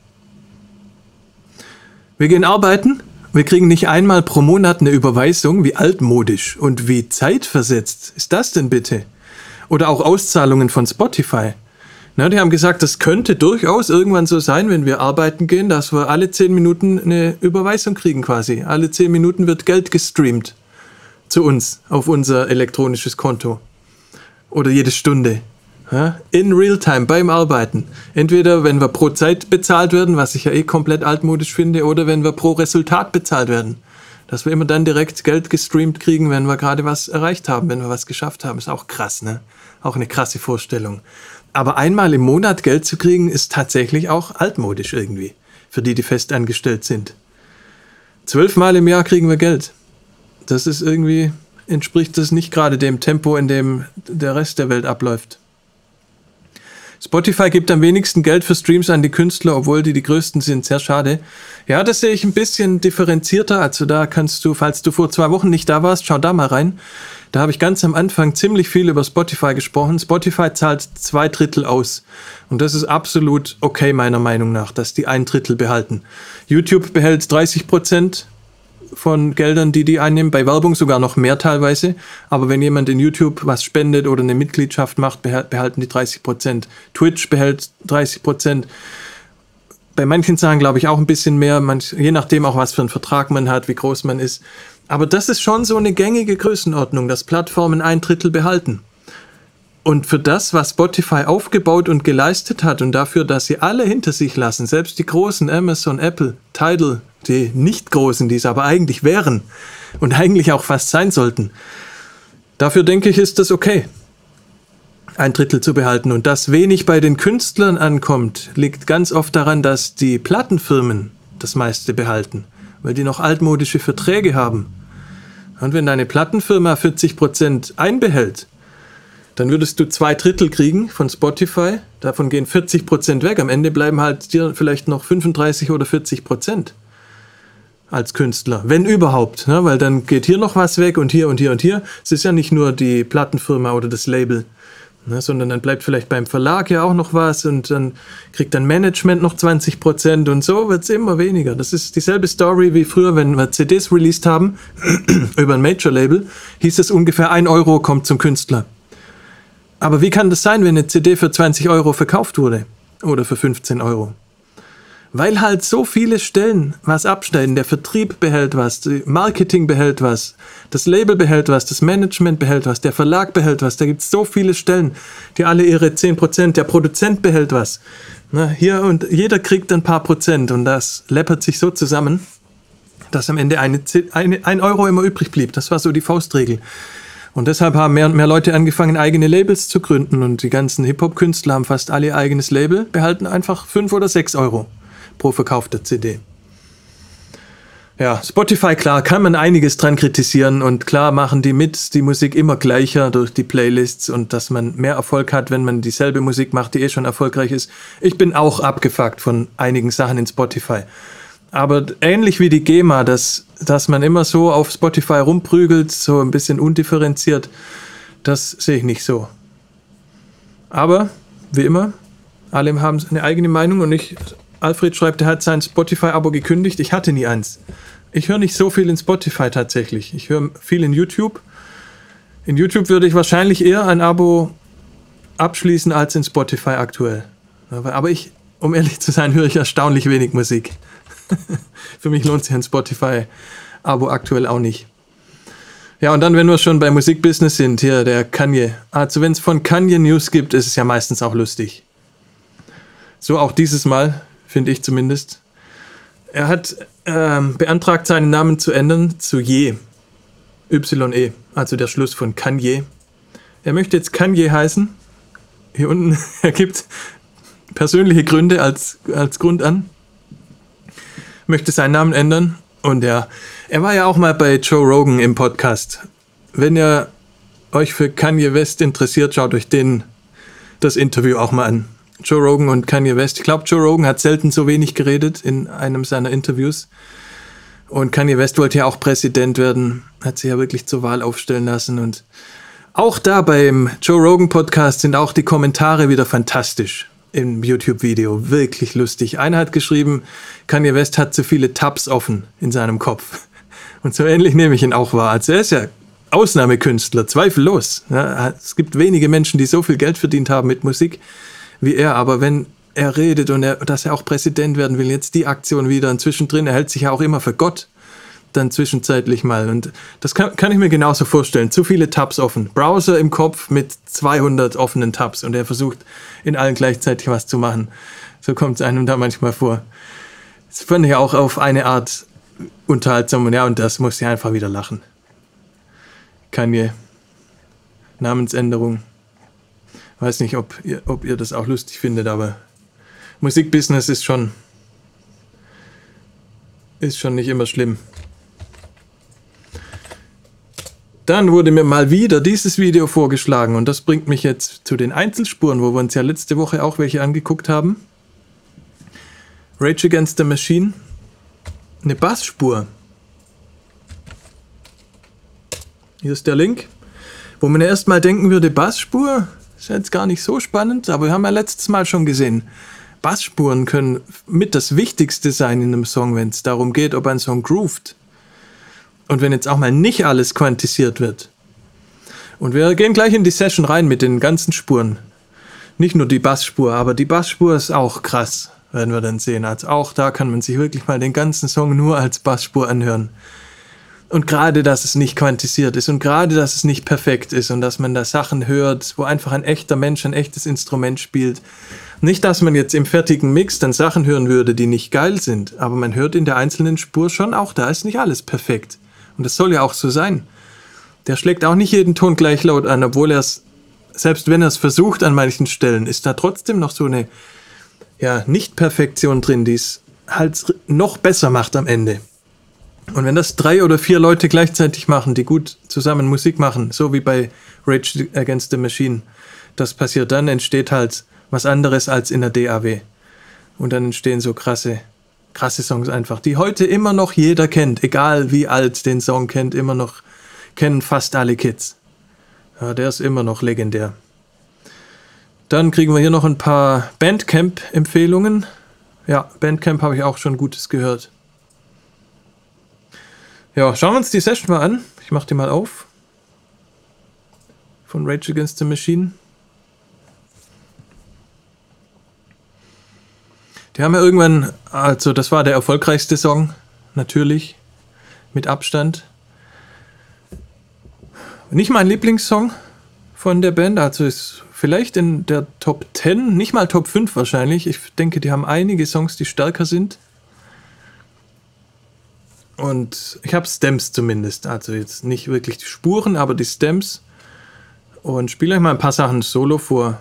S1: Wir gehen arbeiten, wir kriegen nicht einmal pro Monat eine Überweisung, wie altmodisch und wie zeitversetzt ist das denn bitte? Oder auch Auszahlungen von Spotify. Na, die haben gesagt, das könnte durchaus irgendwann so sein, wenn wir arbeiten gehen, dass wir alle zehn Minuten eine Überweisung kriegen quasi. Alle zehn Minuten wird Geld gestreamt zu uns auf unser elektronisches Konto. Oder jede Stunde. Ja, in Realtime beim Arbeiten. Entweder wenn wir pro Zeit bezahlt werden, was ich ja eh komplett altmodisch finde, oder wenn wir pro Resultat bezahlt werden. Dass wir immer dann direkt Geld gestreamt kriegen, wenn wir gerade was erreicht haben, wenn wir was geschafft haben. Ist auch krass, ne? Auch eine krasse Vorstellung. Aber einmal im Monat Geld zu kriegen, ist tatsächlich auch altmodisch irgendwie. Für die, die fest angestellt sind. Zwölfmal im Jahr kriegen wir Geld. Das ist irgendwie, entspricht das nicht gerade dem Tempo, in dem der Rest der Welt abläuft. Spotify gibt am wenigsten Geld für Streams an die Künstler, obwohl die die größten sind. Sehr schade. Ja, das sehe ich ein bisschen differenzierter. Also da kannst du, falls du vor zwei Wochen nicht da warst, schau da mal rein. Da habe ich ganz am Anfang ziemlich viel über Spotify gesprochen. Spotify zahlt zwei Drittel aus. Und das ist absolut okay meiner Meinung nach, dass die ein Drittel behalten. YouTube behält 30 Prozent von Geldern, die die einnehmen, bei Werbung sogar noch mehr teilweise. Aber wenn jemand in YouTube was spendet oder eine Mitgliedschaft macht, behalten die 30 Prozent. Twitch behält 30 Prozent. Bei manchen Sachen glaube ich auch ein bisschen mehr, manch, je nachdem auch was für einen Vertrag man hat, wie groß man ist. Aber das ist schon so eine gängige Größenordnung, dass Plattformen ein Drittel behalten. Und für das, was Spotify aufgebaut und geleistet hat und dafür, dass sie alle hinter sich lassen, selbst die großen Amazon, Apple, Tidal, die nicht großen, die es aber eigentlich wären und eigentlich auch fast sein sollten, dafür denke ich, ist das okay, ein Drittel zu behalten. Und dass wenig bei den Künstlern ankommt, liegt ganz oft daran, dass die Plattenfirmen das meiste behalten, weil die noch altmodische Verträge haben. Und wenn deine Plattenfirma 40 Prozent einbehält, dann würdest du zwei Drittel kriegen von Spotify. Davon gehen 40 Prozent weg. Am Ende bleiben halt dir vielleicht noch 35 oder 40 Prozent als Künstler, wenn überhaupt, ne? weil dann geht hier noch was weg und hier und hier und hier. Es ist ja nicht nur die Plattenfirma oder das Label, ne? sondern dann bleibt vielleicht beim Verlag ja auch noch was und dann kriegt dann Management noch 20 Prozent und so wird es immer weniger. Das ist dieselbe Story wie früher, wenn wir CDs released haben <clears throat> über ein Major-Label, hieß es ungefähr ein Euro kommt zum Künstler. Aber wie kann das sein, wenn eine CD für 20 Euro verkauft wurde? Oder für 15 Euro? Weil halt so viele Stellen was abschneiden. Der Vertrieb behält was, Marketing behält was, das Label behält was, das Management behält was, der Verlag behält was. Da gibt es so viele Stellen, die alle ihre 10%, der Produzent behält was. Na, hier und jeder kriegt ein paar Prozent und das läppert sich so zusammen, dass am Ende eine, eine, ein Euro immer übrig blieb. Das war so die Faustregel. Und deshalb haben mehr und mehr Leute angefangen, eigene Labels zu gründen. Und die ganzen Hip-Hop-Künstler haben fast alle ihr eigenes Label, behalten einfach 5 oder 6 Euro pro verkaufte CD. Ja, Spotify, klar, kann man einiges dran kritisieren und klar machen die mit die Musik immer gleicher durch die Playlists und dass man mehr Erfolg hat, wenn man dieselbe Musik macht, die eh schon erfolgreich ist. Ich bin auch abgefuckt von einigen Sachen in Spotify. Aber ähnlich wie die GEMA, dass, dass man immer so auf Spotify rumprügelt, so ein bisschen undifferenziert, das sehe ich nicht so. Aber, wie immer, alle haben eine eigene Meinung und ich, Alfred schreibt, er hat sein Spotify-Abo gekündigt. Ich hatte nie eins. Ich höre nicht so viel in Spotify tatsächlich. Ich höre viel in YouTube. In YouTube würde ich wahrscheinlich eher ein Abo abschließen als in Spotify aktuell. Aber ich, um ehrlich zu sein, höre ich erstaunlich wenig Musik. <laughs> Für mich lohnt sich ein Spotify-Abo aktuell auch nicht. Ja, und dann, wenn wir schon bei Musikbusiness sind, hier der Kanye. Also, wenn es von Kanye News gibt, ist es ja meistens auch lustig. So auch dieses Mal, finde ich zumindest. Er hat ähm, beantragt, seinen Namen zu ändern zu Je. Y-E, also der Schluss von Kanye. Er möchte jetzt Kanye heißen. Hier unten, <laughs> er gibt persönliche Gründe als, als Grund an. Möchte seinen Namen ändern. Und ja, er war ja auch mal bei Joe Rogan im Podcast. Wenn ihr euch für Kanye West interessiert, schaut euch den, das Interview auch mal an. Joe Rogan und Kanye West. Ich glaube, Joe Rogan hat selten so wenig geredet in einem seiner Interviews. Und Kanye West wollte ja auch Präsident werden, hat sich ja wirklich zur Wahl aufstellen lassen. Und auch da beim Joe Rogan Podcast sind auch die Kommentare wieder fantastisch im YouTube-Video. Wirklich lustig. Einer hat geschrieben, Kanye West hat zu viele Tabs offen in seinem Kopf. Und so ähnlich nehme ich ihn auch wahr. Also er ist ja Ausnahmekünstler, zweifellos. Ja, es gibt wenige Menschen, die so viel Geld verdient haben mit Musik wie er. Aber wenn er redet und er, dass er auch Präsident werden will, jetzt die Aktion wieder und zwischendrin, er hält sich ja auch immer für Gott dann zwischenzeitlich mal. Und das kann, kann ich mir genauso vorstellen. Zu viele Tabs offen. Browser im Kopf mit 200 offenen Tabs und er versucht in allen gleichzeitig was zu machen. So kommt es einem da manchmal vor. Das fand ich auch auf eine Art unterhaltsam und ja, und das muss ich einfach wieder lachen. Keine Namensänderung. Weiß nicht, ob ihr, ob ihr das auch lustig findet, aber Musikbusiness ist schon ist schon nicht immer schlimm. Dann wurde mir mal wieder dieses Video vorgeschlagen und das bringt mich jetzt zu den Einzelspuren, wo wir uns ja letzte Woche auch welche angeguckt haben. Rage Against the Machine. Eine Bassspur. Hier ist der Link. Wo man ja erstmal denken würde, Bassspur ist jetzt gar nicht so spannend, aber wir haben ja letztes Mal schon gesehen, Bassspuren können mit das Wichtigste sein in einem Song, wenn es darum geht, ob ein Song groovt. Und wenn jetzt auch mal nicht alles quantisiert wird. Und wir gehen gleich in die Session rein mit den ganzen Spuren. Nicht nur die Bassspur, aber die Bassspur ist auch krass, werden wir dann sehen. Also auch da kann man sich wirklich mal den ganzen Song nur als Bassspur anhören. Und gerade, dass es nicht quantisiert ist und gerade, dass es nicht perfekt ist und dass man da Sachen hört, wo einfach ein echter Mensch ein echtes Instrument spielt. Nicht, dass man jetzt im fertigen Mix dann Sachen hören würde, die nicht geil sind, aber man hört in der einzelnen Spur schon auch, da ist nicht alles perfekt. Und das soll ja auch so sein. Der schlägt auch nicht jeden Ton gleich laut an, obwohl er es, selbst wenn er es versucht an manchen Stellen, ist da trotzdem noch so eine ja, Nicht-Perfektion drin, die es halt noch besser macht am Ende. Und wenn das drei oder vier Leute gleichzeitig machen, die gut zusammen Musik machen, so wie bei Rage Against the Machine, das passiert dann, entsteht halt was anderes als in der DAW. Und dann entstehen so krasse krasse Songs einfach, die heute immer noch jeder kennt, egal wie alt den Song kennt, immer noch kennen fast alle Kids. Ja, der ist immer noch legendär. Dann kriegen wir hier noch ein paar Bandcamp-Empfehlungen. Ja, Bandcamp habe ich auch schon Gutes gehört. Ja, schauen wir uns die Session mal an. Ich mache die mal auf. Von Rage Against the Machine. Die haben ja irgendwann, also das war der erfolgreichste Song, natürlich, mit Abstand. Nicht mein Lieblingssong von der Band, also ist vielleicht in der Top 10, nicht mal Top 5 wahrscheinlich. Ich denke, die haben einige Songs, die stärker sind. Und ich habe Stems zumindest, also jetzt nicht wirklich die Spuren, aber die Stems. Und spiele euch mal ein paar Sachen solo vor.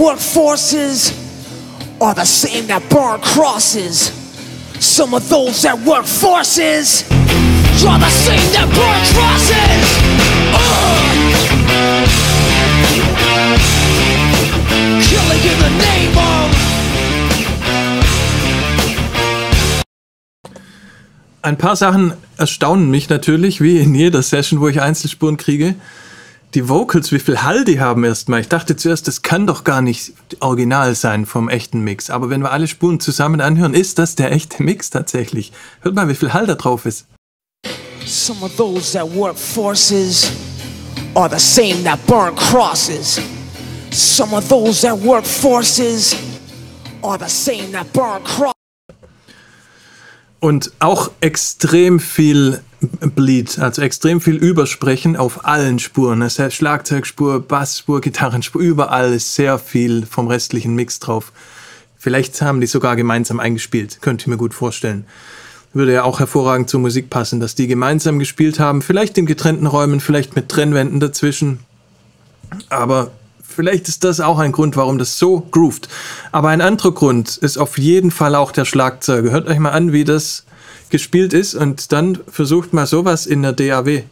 S2: Those that work forces are the same that burn crosses. Some of those that work forces are the same that burn crosses. Uh! Killing in the name of.
S1: Ein paar Sachen erstaunen mich natürlich, wie in jeder Session, wo ich Einzelspuren kriege. Die Vocals, wie viel Hall die haben erstmal. Ich dachte zuerst, das kann doch gar nicht original sein vom echten Mix. Aber wenn wir alle Spuren zusammen anhören, ist das der echte Mix tatsächlich. Hört mal, wie viel Hall da drauf ist.
S2: Some of those that work forces are the same that burn crosses. Some of those that work forces are the same that burn crosses.
S1: Und auch extrem viel Bleed, also extrem viel Übersprechen auf allen Spuren. Das heißt Schlagzeugspur, Bassspur, Gitarrenspur, überall ist sehr viel vom restlichen Mix drauf. Vielleicht haben die sogar gemeinsam eingespielt, könnte ich mir gut vorstellen. Würde ja auch hervorragend zur Musik passen, dass die gemeinsam gespielt haben, vielleicht in getrennten Räumen, vielleicht mit Trennwänden dazwischen. Aber vielleicht ist das auch ein Grund, warum das so groovt. Aber ein anderer Grund ist auf jeden Fall auch der Schlagzeuger. Hört euch mal an, wie das gespielt ist und dann versucht mal sowas in der DAW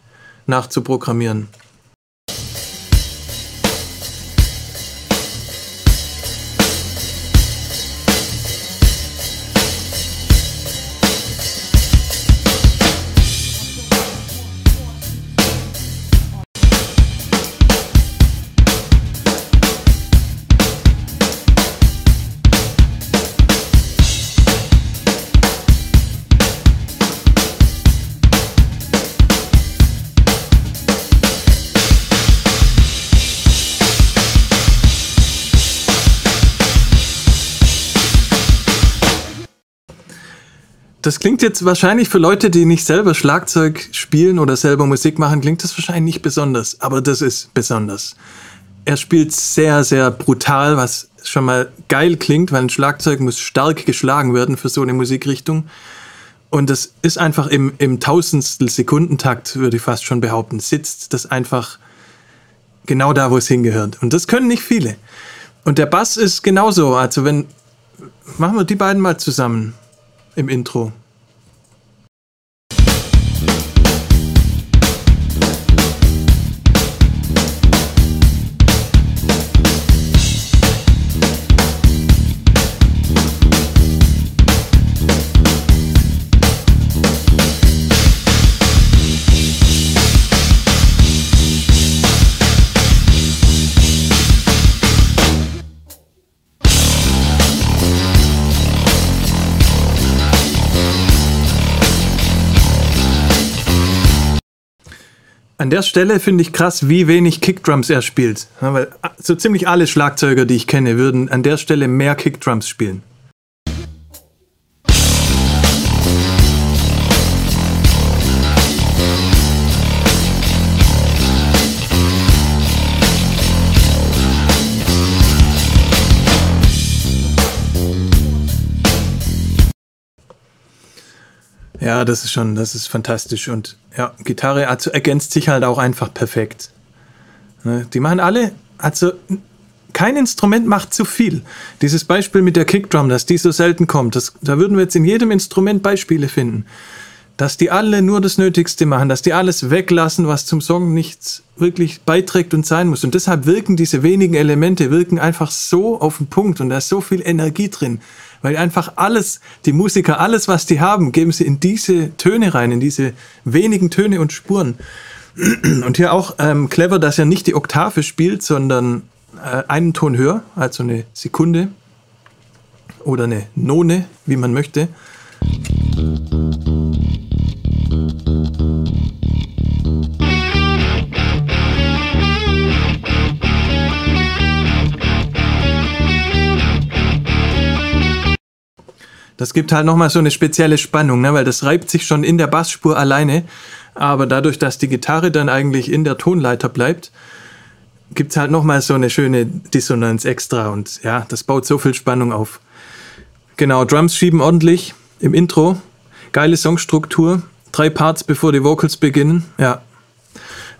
S1: nachzuprogrammieren. Das klingt jetzt wahrscheinlich für Leute, die nicht selber Schlagzeug spielen oder selber Musik machen, klingt das wahrscheinlich nicht besonders. Aber das ist besonders. Er spielt sehr, sehr brutal, was schon mal geil klingt, weil ein Schlagzeug muss stark geschlagen werden für so eine Musikrichtung. Und das ist einfach im, im Tausendstel Sekundentakt, würde ich fast schon behaupten, sitzt das einfach genau da, wo es hingehört. Und das können nicht viele. Und der Bass ist genauso. Also wenn, machen wir die beiden mal zusammen im Intro. An der Stelle finde ich krass, wie wenig Kickdrums er spielt. Ja, weil so ziemlich alle Schlagzeuger, die ich kenne, würden an der Stelle mehr Kickdrums spielen. Ja, das ist schon, das ist fantastisch. Und ja, Gitarre also ergänzt sich halt auch einfach perfekt. Ne, die machen alle, also kein Instrument macht zu viel. Dieses Beispiel mit der Kickdrum, dass die so selten kommt, das, da würden wir jetzt in jedem Instrument Beispiele finden. Dass die alle nur das Nötigste machen, dass die alles weglassen, was zum Song nichts wirklich beiträgt und sein muss. Und deshalb wirken diese wenigen Elemente, wirken einfach so auf den Punkt und da ist so viel Energie drin weil einfach alles, die Musiker, alles, was die haben, geben sie in diese Töne rein, in diese wenigen Töne und Spuren. <clears throat> Und hier auch ähm, clever, dass er nicht die Oktave spielt, sondern äh, einen Ton höher, also eine Sekunde oder eine None, wie man möchte. Das gibt halt nochmal so eine spezielle Spannung, ne? weil das reibt sich schon in der Bassspur alleine. Aber dadurch, dass die Gitarre dann eigentlich in der Tonleiter bleibt, gibt es halt nochmal so eine schöne Dissonanz extra. Und ja, das baut so viel Spannung auf. Genau, Drums schieben ordentlich im Intro. Geile Songstruktur. Drei Parts, bevor die Vocals beginnen. Ja.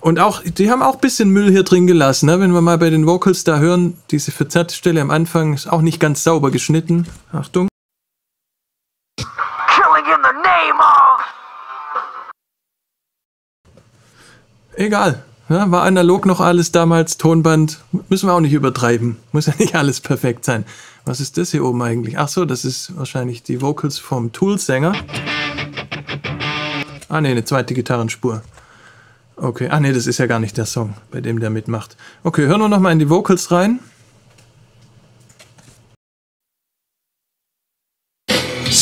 S1: Und auch, die haben auch ein bisschen Müll hier drin gelassen, ne? wenn wir mal bei den Vocals da hören, diese verzerrte Stelle am Anfang ist auch nicht ganz sauber geschnitten. Achtung.
S2: Name of.
S1: Egal. Ja, war analog noch alles damals, Tonband. Müssen wir auch nicht übertreiben. Muss ja nicht alles perfekt sein. Was ist das hier oben eigentlich? Ach so, das ist wahrscheinlich die Vocals vom Tool-Sänger. Ah ne, eine zweite Gitarrenspur. Okay, ah ne, das ist ja gar nicht der Song, bei dem der mitmacht. Okay, hören wir nochmal in die Vocals rein.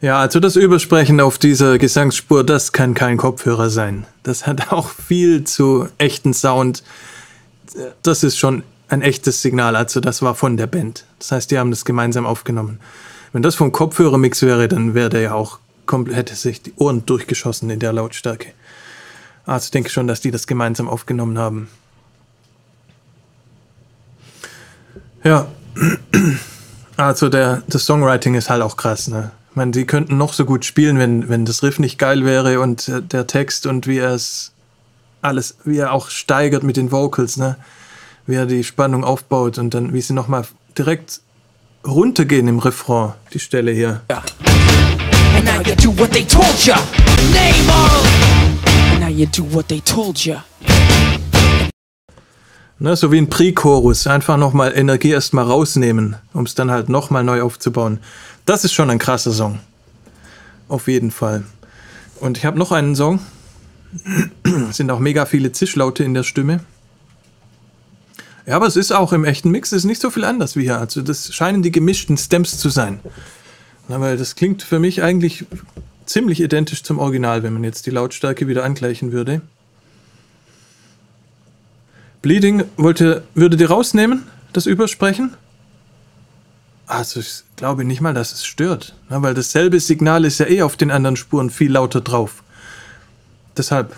S1: Ja, also das Übersprechen auf dieser Gesangsspur, das kann kein Kopfhörer sein. Das hat <laughs> auch viel zu echten Sound. Das ist schon ein echtes Signal, also das war von der Band. Das heißt, die haben das gemeinsam aufgenommen. Wenn das vom Kopfhörermix wäre, dann wäre der ja auch hätte sich die Ohren durchgeschossen in der Lautstärke. Also ich denke schon, dass die das gemeinsam aufgenommen haben. Ja, also der, das Songwriting ist halt auch krass, ne? Ich meine, die könnten noch so gut spielen, wenn, wenn das Riff nicht geil wäre und äh, der Text und wie er es alles, wie er auch steigert mit den Vocals, ne? Wie er die Spannung aufbaut und dann, wie sie nochmal direkt runtergehen im Refrain, die Stelle hier.
S2: And now you do what they told ya. Name of. And now you do what they told ya.
S1: Ne, so wie ein Pre-Chorus, einfach nochmal Energie erstmal rausnehmen, um es dann halt nochmal neu aufzubauen. Das ist schon ein krasser Song. Auf jeden Fall. Und ich habe noch einen Song. Es <clears throat> sind auch mega viele Zischlaute in der Stimme. Ja, aber es ist auch im echten Mix, es ist nicht so viel anders wie hier. Also das scheinen die gemischten Stems zu sein. Na, weil das klingt für mich eigentlich ziemlich identisch zum Original, wenn man jetzt die Lautstärke wieder angleichen würde. Bleeding wollte, würde die rausnehmen, das Übersprechen? Also ich glaube nicht mal, dass es stört, ne, weil dasselbe Signal ist ja eh auf den anderen Spuren viel lauter drauf. Deshalb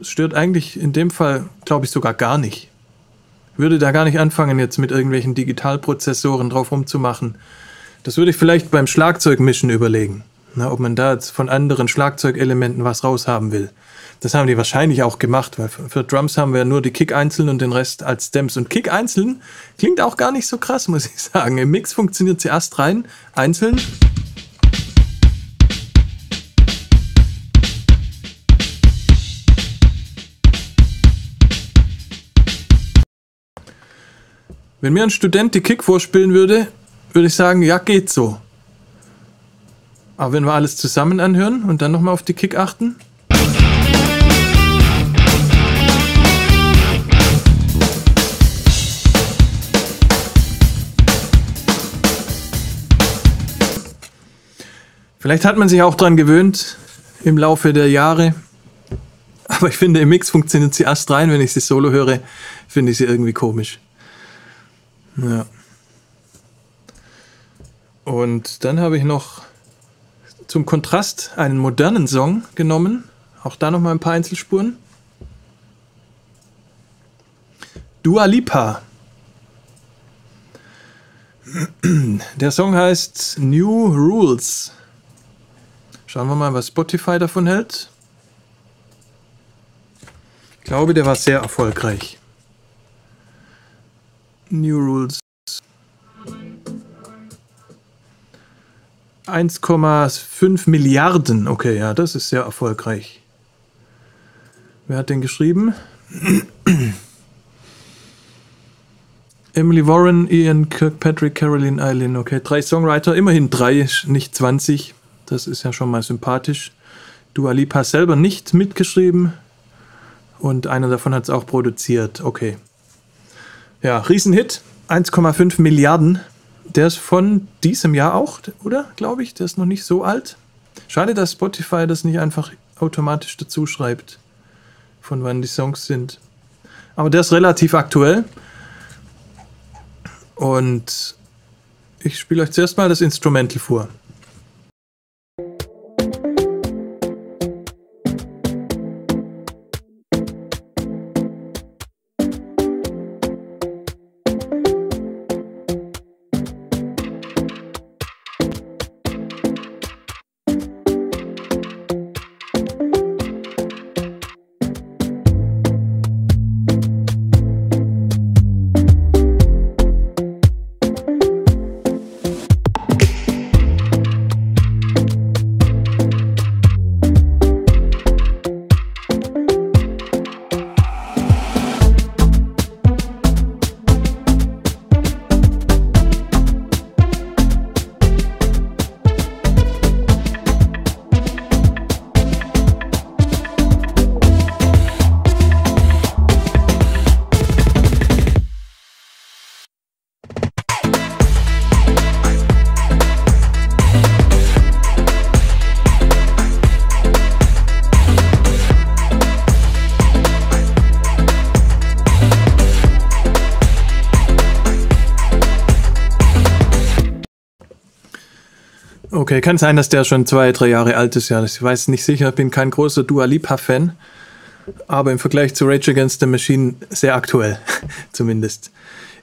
S1: es stört eigentlich in dem Fall, glaube ich, sogar gar nicht. Würde da gar nicht anfangen, jetzt mit irgendwelchen Digitalprozessoren drauf rumzumachen. Das würde ich vielleicht beim Schlagzeugmischen überlegen, ne, ob man da jetzt von anderen Schlagzeugelementen was raushaben will. Das haben die wahrscheinlich auch gemacht, weil für, für Drums haben wir nur die Kick einzeln und den Rest als Stems. Und Kick einzeln klingt auch gar nicht so krass, muss ich sagen. Im Mix funktioniert sie erst rein, einzeln. Wenn mir ein Student die Kick vorspielen würde, würde ich sagen, ja, geht so. Aber wenn wir alles zusammen anhören und dann nochmal auf die Kick achten, Vielleicht hat man sich auch dran gewöhnt im Laufe der Jahre. Aber ich finde, im Mix funktioniert sie erst rein. Wenn ich sie solo höre, finde ich sie irgendwie komisch. Ja. Und dann habe ich noch zum Kontrast einen modernen Song genommen. Auch da noch mal ein paar Einzelspuren. Dua Lipa. Der Song heißt New Rules. Schauen wir mal, was Spotify davon hält. Ich glaube, der war sehr erfolgreich. New Rules. 1,5 Milliarden. Okay, ja, das ist sehr erfolgreich. Wer hat den geschrieben? <clears throat> Emily Warren, Ian Kirkpatrick, Caroline Eileen. Okay, drei Songwriter, immerhin drei, nicht 20. Das ist ja schon mal sympathisch. Dua Lipa selber nicht mitgeschrieben. Und einer davon hat es auch produziert. Okay. Ja, Riesenhit. 1,5 Milliarden. der ist von diesem Jahr auch, oder? Glaube ich, der ist noch nicht so alt. Schade, dass Spotify das nicht einfach automatisch dazu schreibt, von wann die Songs sind. Aber der ist relativ aktuell. Und ich spiele euch zuerst mal das Instrumental vor. Okay, kann sein, dass der schon zwei, drei Jahre alt ist. Ja, ich weiß nicht sicher, bin kein großer Dua Lipa-Fan, aber im Vergleich zu Rage Against the Machine sehr aktuell, <laughs> zumindest.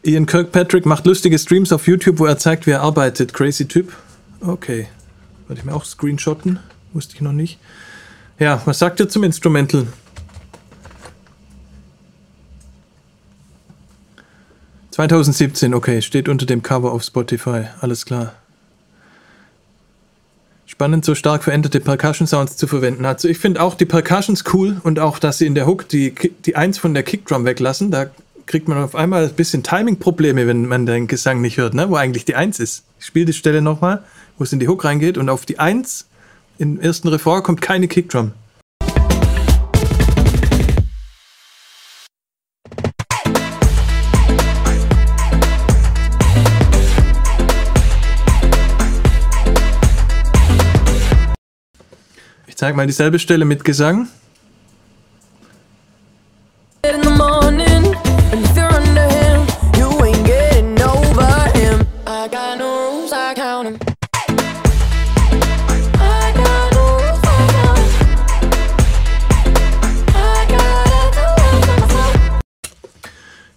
S1: Ian Kirkpatrick macht lustige Streams auf YouTube, wo er zeigt, wie er arbeitet. Crazy Typ. Okay, wollte ich mir auch screenshotten, wusste ich noch nicht. Ja, was sagt ihr zum Instrumental? ...2017, okay, steht unter dem Cover auf Spotify, alles klar spannend, so stark veränderte Percussion-Sounds zu verwenden. Also ich finde auch die Percussions cool und auch, dass sie in der Hook die, die Eins von der Kickdrum weglassen. Da kriegt man auf einmal ein bisschen Timing-Probleme, wenn man den Gesang nicht hört, ne? wo eigentlich die Eins ist. Ich spiele die Stelle nochmal, wo es in die Hook reingeht und auf die Eins im ersten Refrain kommt keine Kickdrum. Ich zeig mal dieselbe Stelle mit Gesang.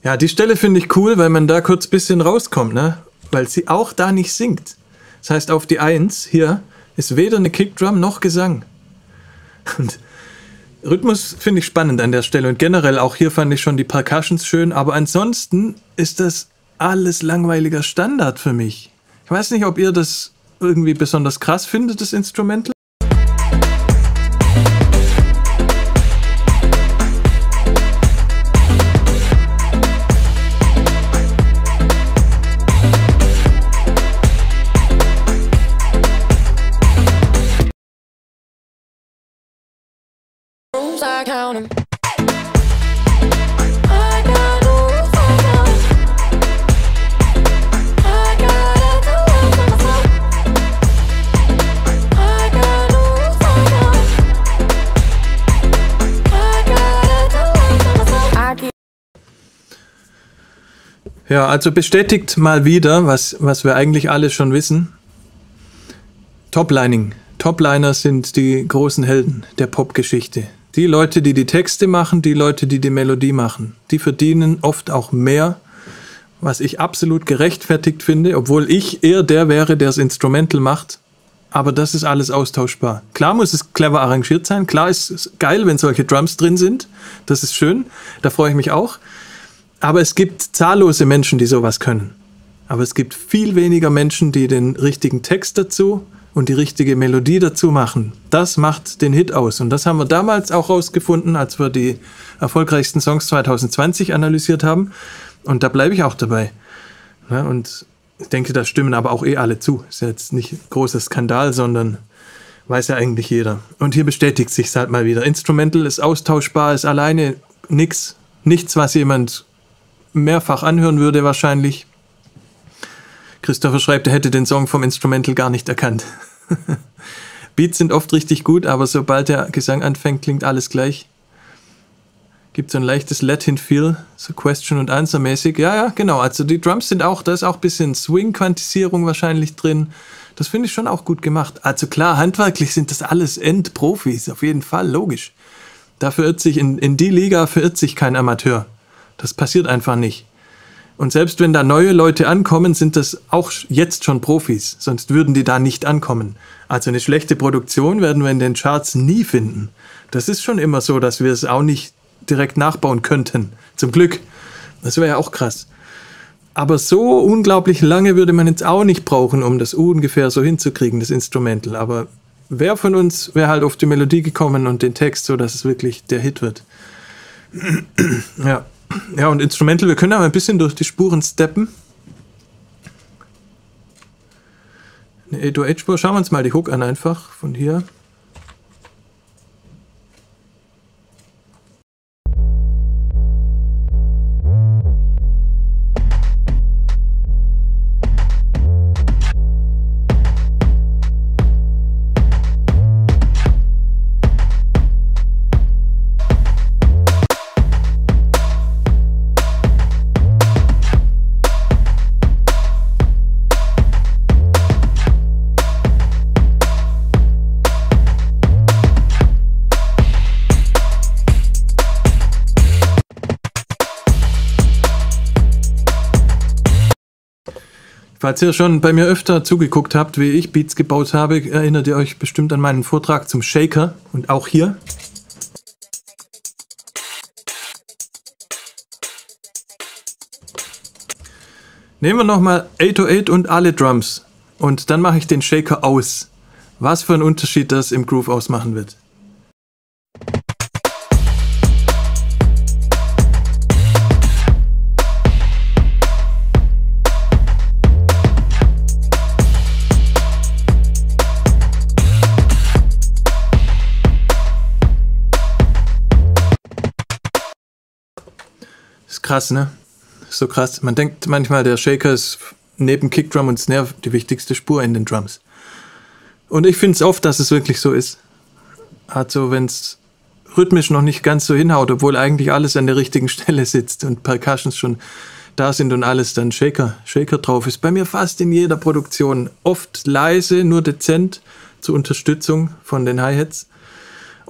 S1: Ja, die Stelle finde ich cool, weil man da kurz ein bisschen rauskommt, ne? Weil sie auch da nicht singt. Das heißt, auf die Eins hier ist weder eine Kickdrum noch Gesang. Und Rhythmus finde ich spannend an der Stelle und generell auch hier fand ich schon die Percussions schön, aber ansonsten ist das alles langweiliger Standard für mich. Ich weiß nicht, ob ihr das irgendwie besonders krass findet, das Instrumental. Ja, also bestätigt mal wieder, was, was wir eigentlich alle schon wissen. Toplining. Topliner sind die großen Helden der Popgeschichte. Die Leute, die die Texte machen, die Leute, die die Melodie machen, die verdienen oft auch mehr, was ich absolut gerechtfertigt finde, obwohl ich eher der wäre, der das Instrumental macht. Aber das ist alles austauschbar. Klar muss es clever arrangiert sein. Klar ist es geil, wenn solche Drums drin sind. Das ist schön. Da freue ich mich auch. Aber es gibt zahllose Menschen, die sowas können. Aber es gibt viel weniger Menschen, die den richtigen Text dazu und die richtige Melodie dazu machen. Das macht den Hit aus. Und das haben wir damals auch rausgefunden, als wir die erfolgreichsten Songs 2020 analysiert haben. Und da bleibe ich auch dabei. Ja, und ich denke, da stimmen aber auch eh alle zu. Ist ja jetzt nicht ein großer Skandal, sondern weiß ja eigentlich jeder. Und hier bestätigt sich halt mal wieder. Instrumental ist austauschbar, ist alleine nix, nichts, was jemand mehrfach anhören würde wahrscheinlich. Christopher schreibt, er hätte den Song vom Instrumental gar nicht erkannt. <laughs> Beats sind oft richtig gut, aber sobald der Gesang anfängt, klingt alles gleich. Gibt so ein leichtes Latin-Feel, so Question und Answer mäßig. Ja, ja, genau. Also die Drums sind auch, da ist auch ein bisschen Swing-Quantisierung wahrscheinlich drin. Das finde ich schon auch gut gemacht. Also klar, handwerklich sind das alles Endprofis, auf jeden Fall, logisch. Da verirrt sich, in, in die Liga verirrt sich kein Amateur. Das passiert einfach nicht. Und selbst wenn da neue Leute ankommen, sind das auch jetzt schon Profis, sonst würden die da nicht ankommen. Also eine schlechte Produktion werden wir in den Charts nie finden. Das ist schon immer so, dass wir es auch nicht direkt nachbauen könnten. Zum Glück. Das wäre ja auch krass. Aber so unglaublich lange würde man jetzt auch nicht brauchen, um das ungefähr so hinzukriegen, das Instrumental. Aber wer von uns wäre halt auf die Melodie gekommen und den Text, so dass es wirklich der Hit wird. <clears throat> ja. Ja, und Instrumental, wir können aber ein bisschen durch die Spuren steppen. Eine 808-Spur, schauen wir uns mal die Hook an einfach von hier. Falls ihr schon bei mir öfter zugeguckt habt, wie ich Beats gebaut habe, erinnert ihr euch bestimmt an meinen Vortrag zum Shaker und auch hier. Nehmen wir nochmal 808 und alle Drums und dann mache ich den Shaker aus. Was für ein Unterschied das im Groove ausmachen wird. Krass, ne? So krass. Man denkt manchmal, der Shaker ist neben Kickdrum und Snare die wichtigste Spur in den Drums. Und ich finde es oft, dass es wirklich so ist. Also, wenn es rhythmisch noch nicht ganz so hinhaut, obwohl eigentlich alles an der richtigen <laughs> Stelle sitzt und Percussions schon da sind und alles, dann Shaker, Shaker drauf ist. Bei mir fast in jeder Produktion. Oft leise, nur dezent zur Unterstützung von den Hi-Hats.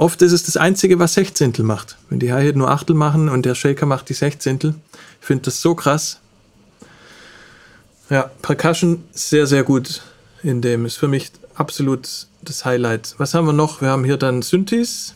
S1: Oft ist es das Einzige, was Sechzehntel macht. Wenn die Hi-Hat nur Achtel machen und der Shaker macht die Sechzehntel. Ich finde das so krass. Ja, Percussion sehr, sehr gut in dem. Ist für mich absolut das Highlight. Was haben wir noch? Wir haben hier dann Synthes.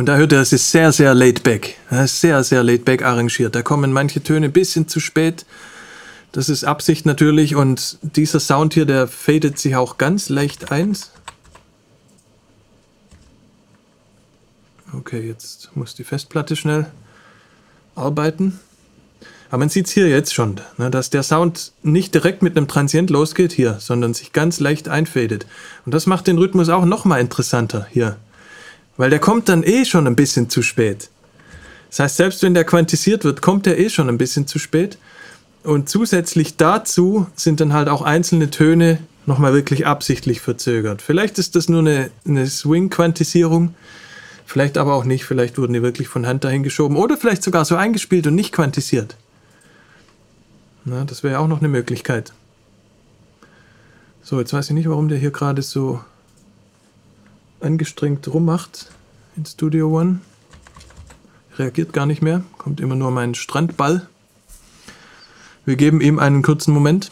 S1: Und da hört er, es ist sehr, sehr laid back. Sehr, sehr laid back arrangiert. Da kommen manche Töne ein bisschen zu spät. Das ist Absicht natürlich. Und dieser Sound hier, der fadet sich auch ganz leicht ein. Okay, jetzt muss die Festplatte schnell arbeiten. Aber man sieht es hier jetzt schon, ne, dass der Sound nicht direkt mit einem Transient losgeht hier, sondern sich ganz leicht einfadet. Und das macht den Rhythmus auch nochmal interessanter hier. Weil der kommt dann eh schon ein bisschen zu spät. Das heißt, selbst wenn der quantisiert wird, kommt er eh schon ein bisschen zu spät. Und zusätzlich dazu sind dann halt auch einzelne Töne nochmal wirklich absichtlich verzögert. Vielleicht ist das nur eine, eine Swing-Quantisierung, vielleicht aber auch nicht. Vielleicht wurden die wirklich von Hand dahin geschoben oder vielleicht sogar so eingespielt und nicht quantisiert. Na, das wäre auch noch eine Möglichkeit. So, jetzt weiß ich nicht, warum der hier gerade so angestrengt rummacht in Studio One. Reagiert gar nicht mehr, kommt immer nur mein Strandball. Wir geben ihm einen kurzen Moment.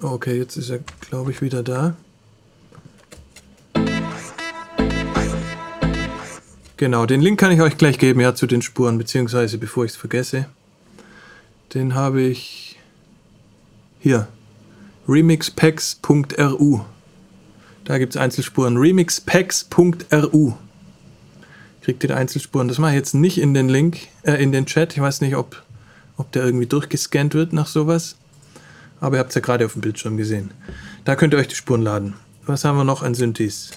S1: Okay, jetzt ist er, glaube ich, wieder da. Genau, den Link kann ich euch gleich geben, ja, zu den Spuren, beziehungsweise bevor ich es vergesse. Den habe ich hier. remixpacks.ru. Da gibt es Einzelspuren. remixpacks.ru. Kriegt ihr die Einzelspuren. Das mache ich jetzt nicht in den Link, äh, in den Chat. Ich weiß nicht, ob, ob der irgendwie durchgescannt wird nach sowas. Aber ihr habt es ja gerade auf dem Bildschirm gesehen. Da könnt ihr euch die Spuren laden. Was haben wir noch an Synthes?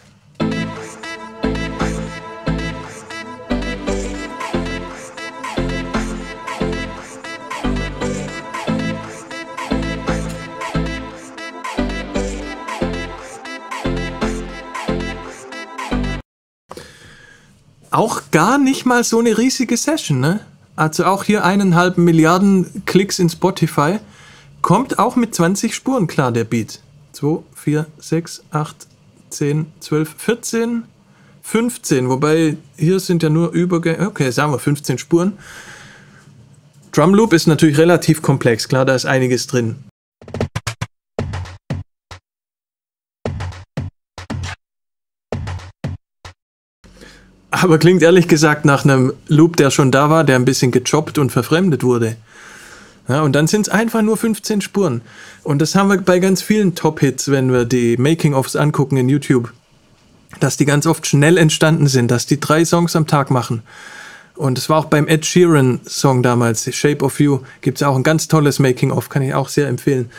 S1: Auch gar nicht mal so eine riesige Session, ne? Also auch hier eineinhalb Milliarden Klicks in Spotify. Kommt auch mit 20 Spuren klar, der Beat. 2, 4, 6, 8, 10, 12, 14, 15. Wobei hier sind ja nur Übergänge. Okay, sagen wir 15 Spuren. Drum Loop ist natürlich relativ komplex. Klar, da ist einiges drin. Aber klingt ehrlich gesagt nach einem Loop, der schon da war, der ein bisschen gechoppt und verfremdet wurde. Ja, und dann sind es einfach nur 15 Spuren. Und das haben wir bei ganz vielen Top-Hits, wenn wir die Making-ofs angucken in YouTube. Dass die ganz oft schnell entstanden sind, dass die drei Songs am Tag machen. Und es war auch beim Ed Sheeran Song damals, Shape of You, gibt es auch ein ganz tolles Making-of, kann ich auch sehr empfehlen.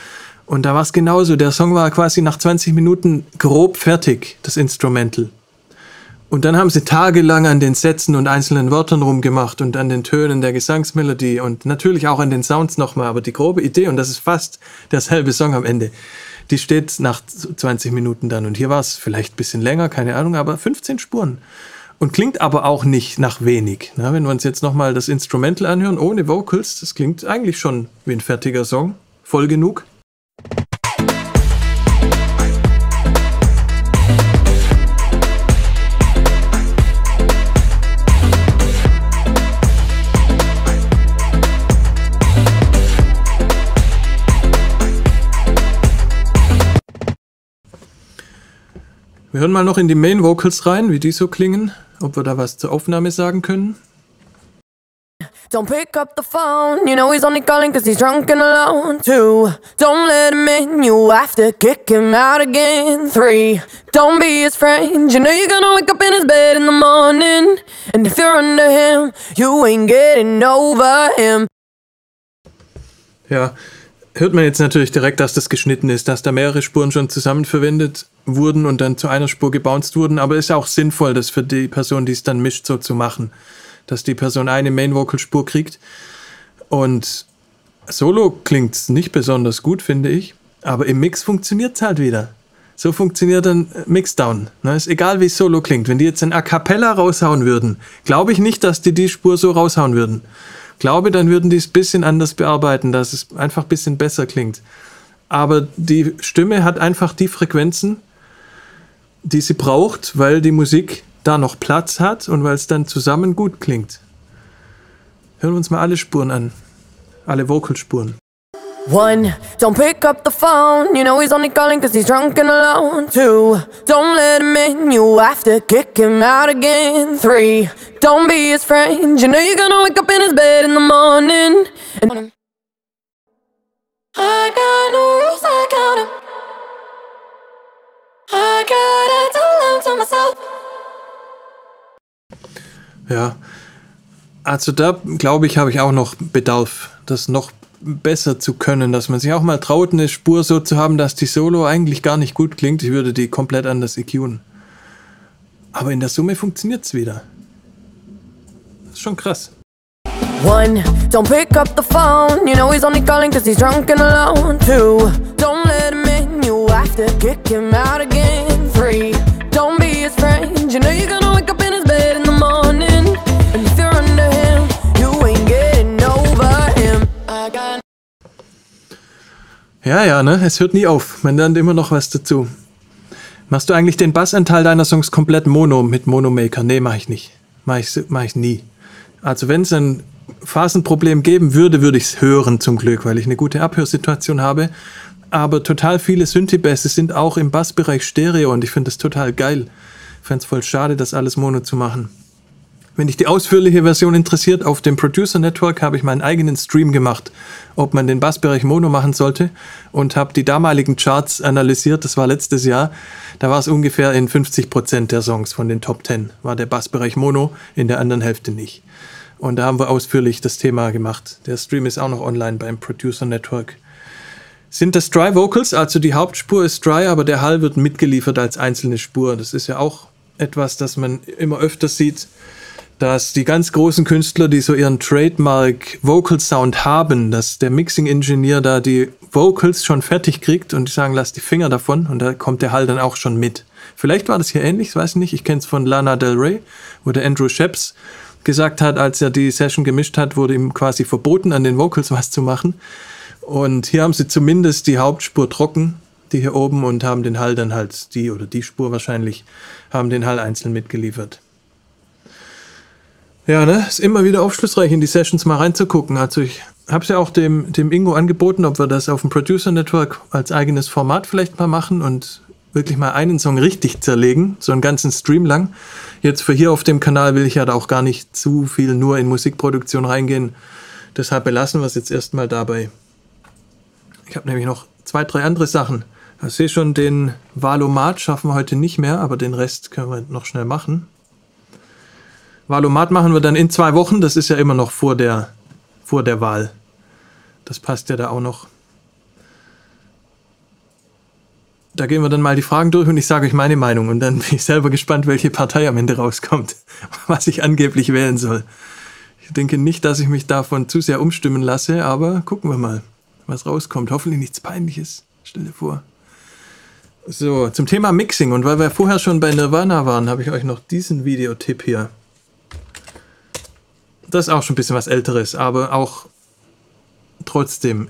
S1: Und da war es genauso. Der Song war quasi nach 20 Minuten grob fertig, das Instrumental. Und dann haben sie tagelang an den Sätzen und einzelnen Wörtern rumgemacht und an den Tönen der Gesangsmelodie und natürlich auch an den Sounds nochmal. Aber die grobe Idee, und das ist fast derselbe Song am Ende, die steht nach 20 Minuten dann. Und hier war es vielleicht ein bisschen länger, keine Ahnung, aber 15 Spuren. Und klingt aber auch nicht nach wenig. Na, wenn wir uns jetzt nochmal das Instrumental anhören, ohne Vocals, das klingt eigentlich schon wie ein fertiger Song. Voll genug. Wir hören mal noch in die Main Vocals rein, wie die so klingen, ob wir da was zur Aufnahme sagen können. Don't pick up the phone, you know he's only calling cause he's drunk and alone. Two, don't let him in, you have to kick him out again. Three, don't be his friend, you know you're gonna wake up in his bed in the morning. And if you're under him, you ain't getting over him. Ja, hört man jetzt natürlich direkt, dass das geschnitten ist, dass da mehrere Spuren schon zusammen verwendet wurden und dann zu einer Spur gebounced wurden, aber es ist auch sinnvoll, das für die Person, die es dann mischt, so zu machen, dass die Person eine Main Vocal Spur kriegt und Solo klingt nicht besonders gut, finde ich, aber im Mix funktioniert es halt wieder. So funktioniert ein Mixdown. Ne? Ist egal, wie Solo klingt. Wenn die jetzt ein A Cappella raushauen würden, glaube ich nicht, dass die die Spur so raushauen würden glaube, dann würden die es ein bisschen anders bearbeiten, dass es einfach ein bisschen besser klingt. Aber die Stimme hat einfach die Frequenzen, die sie braucht, weil die Musik da noch Platz hat und weil es dann zusammen gut klingt. Hören wir uns mal alle Spuren an. Alle Vocalspuren. One, don't pick up the phone. You know he's only calling cause he's drunk and alone. Two, don't let him in. You have to kick him out again. Three, don't be his friend. You know you're gonna wake up in his bed in the morning. And I got no rules, I count him. I gotta tell them to myself. Ja, also da glaube ich, habe ich auch noch Bedarf, das noch besser zu können, dass man sich auch mal traut, eine Spur so zu haben, dass die Solo eigentlich gar nicht gut klingt. Ich würde die komplett anders EQen. Aber in der Summe funktioniert es wieder. Das ist schon krass. One, don't pick up the phone. You know he's only calling cause he's drunk and alone. Two, don't let him in. You have to kick him out again. Three, don't be his friend. You know you're gonna ja, ja, ne? Es hört nie auf. Man lernt immer noch was dazu. Machst du eigentlich den Bassanteil deiner Songs komplett mono mit Monomaker? Nee, mach ich nicht. Mach ich, mach ich nie. Also wenn es ein Phasenproblem geben würde, würde ich es hören zum Glück, weil ich eine gute Abhörsituation habe. Aber total viele Synthie-Bässe sind auch im Bassbereich Stereo und ich finde das total geil. Ich fände es voll schade, das alles mono zu machen. Wenn dich die ausführliche Version interessiert, auf dem Producer Network habe ich meinen eigenen Stream gemacht, ob man den Bassbereich Mono machen sollte und habe die damaligen Charts analysiert. Das war letztes Jahr. Da war es ungefähr in 50 Prozent der Songs von den Top 10 war der Bassbereich Mono, in der anderen Hälfte nicht. Und da haben wir ausführlich das Thema gemacht. Der Stream ist auch noch online beim Producer Network. Sind das Dry Vocals, also die Hauptspur ist Dry, aber der Hall wird mitgeliefert als einzelne Spur. Das ist ja auch etwas, das man immer öfter sieht dass die ganz großen Künstler, die so ihren Trademark Vocal Sound haben, dass der Mixing Engineer da die Vocals schon fertig kriegt und die sagen, lass die Finger davon und da kommt der Hall dann auch schon mit. Vielleicht war das hier ähnlich, ich weiß nicht, ich kenne es von Lana Del Rey, wo der Andrew Sheps gesagt hat, als er die Session gemischt hat, wurde ihm quasi verboten, an den Vocals was zu machen. Und hier haben sie zumindest die Hauptspur trocken, die hier oben, und haben den Hall dann halt, die oder die Spur wahrscheinlich, haben den Hall einzeln mitgeliefert. Ja, ne? Ist immer wieder aufschlussreich, in die Sessions mal reinzugucken. Also ich habe es ja auch dem, dem Ingo angeboten, ob wir das auf dem Producer Network als eigenes Format vielleicht mal machen und wirklich mal einen Song richtig zerlegen, so einen ganzen Stream lang. Jetzt für hier auf dem Kanal will ich ja da auch gar nicht zu viel nur in Musikproduktion reingehen. Deshalb belassen wir es jetzt erstmal dabei. Ich habe nämlich noch zwei, drei andere Sachen. Ich sehe schon, den Valomat schaffen wir heute nicht mehr, aber den Rest können wir noch schnell machen. Wahlomat machen wir dann in zwei Wochen. Das ist ja immer noch vor der, vor der Wahl. Das passt ja da auch noch. Da gehen wir dann mal die Fragen durch und ich sage euch meine Meinung und dann <laughs> bin ich selber gespannt, welche Partei am Ende rauskommt, <laughs> was ich angeblich wählen soll. Ich denke nicht, dass ich mich davon zu sehr umstimmen lasse, aber gucken wir mal, was rauskommt. Hoffentlich nichts Peinliches. Stell dir vor. So, zum Thema Mixing und weil wir vorher schon bei Nirvana waren, habe ich euch noch diesen Videotipp hier. Das ist auch schon ein bisschen was Älteres, aber auch trotzdem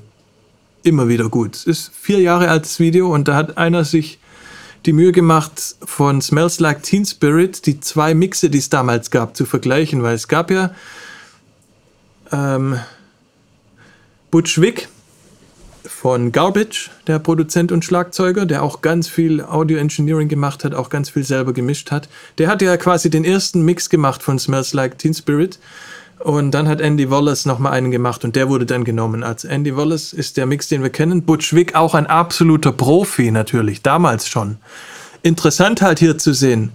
S1: immer wieder gut. Es ist vier Jahre altes Video und da hat einer sich die Mühe gemacht, von Smells Like Teen Spirit die zwei Mixe, die es damals gab, zu vergleichen, weil es gab ja ähm, Butch Vig von Garbage, der Produzent und Schlagzeuger, der auch ganz viel Audio Engineering gemacht hat, auch ganz viel selber gemischt hat. Der hat ja quasi den ersten Mix gemacht von Smells Like Teen Spirit und dann hat Andy Wallace nochmal einen gemacht und der wurde dann genommen. Als Andy Wallace ist der Mix, den wir kennen. Butch Vig auch ein absoluter Profi natürlich, damals schon. Interessant halt hier zu sehen,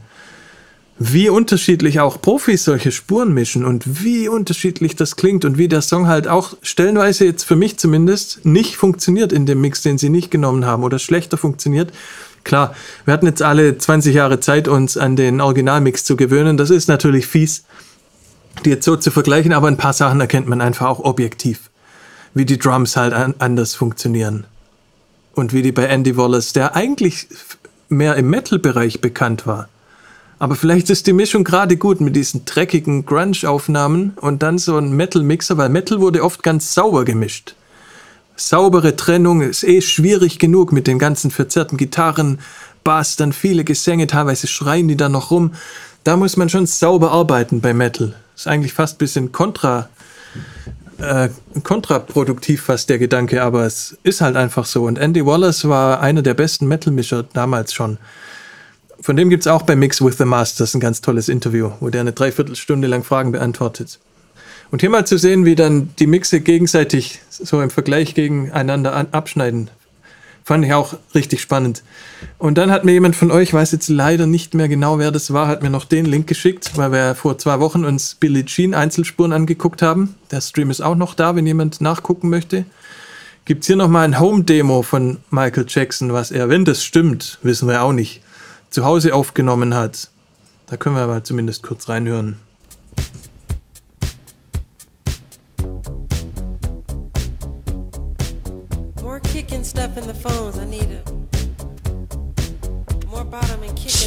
S1: wie unterschiedlich auch Profis solche Spuren mischen und wie unterschiedlich das klingt und wie der Song halt auch stellenweise jetzt für mich zumindest nicht funktioniert in dem Mix, den sie nicht genommen haben oder schlechter funktioniert. Klar, wir hatten jetzt alle 20 Jahre Zeit, uns an den Originalmix zu gewöhnen. Das ist natürlich fies die jetzt so zu vergleichen, aber ein paar Sachen erkennt man einfach auch objektiv. Wie die Drums halt an, anders funktionieren. Und wie die bei Andy Wallace, der eigentlich mehr im Metal-Bereich bekannt war. Aber vielleicht ist die Mischung gerade gut mit diesen dreckigen Grunge-Aufnahmen und dann so ein Metal-Mixer, weil Metal wurde oft ganz sauber gemischt. Saubere Trennung ist eh schwierig genug mit den ganzen verzerrten Gitarren, Bass, dann viele Gesänge, teilweise schreien die da noch rum. Da muss man schon sauber arbeiten bei Metal. Ist eigentlich fast ein bisschen kontra, äh, kontraproduktiv fast der Gedanke, aber es ist halt einfach so. Und Andy Wallace war einer der besten Metal-Mischer damals schon. Von dem gibt es auch bei Mix with the Masters ein ganz tolles Interview, wo der eine Dreiviertelstunde lang Fragen beantwortet. Und hier mal zu sehen, wie dann die Mixe gegenseitig so im Vergleich gegeneinander abschneiden, Fand ich auch richtig spannend. Und dann hat mir jemand von euch, weiß jetzt leider nicht mehr genau, wer das war, hat mir noch den Link geschickt, weil wir vor zwei Wochen uns Billie Jean Einzelspuren angeguckt haben. Der Stream ist auch noch da, wenn jemand nachgucken möchte. Gibt's hier nochmal ein Home-Demo von Michael Jackson, was er, wenn das stimmt, wissen wir auch nicht, zu Hause aufgenommen hat. Da können wir aber zumindest kurz reinhören. Stuff in the phones. I need it. More bottom and kick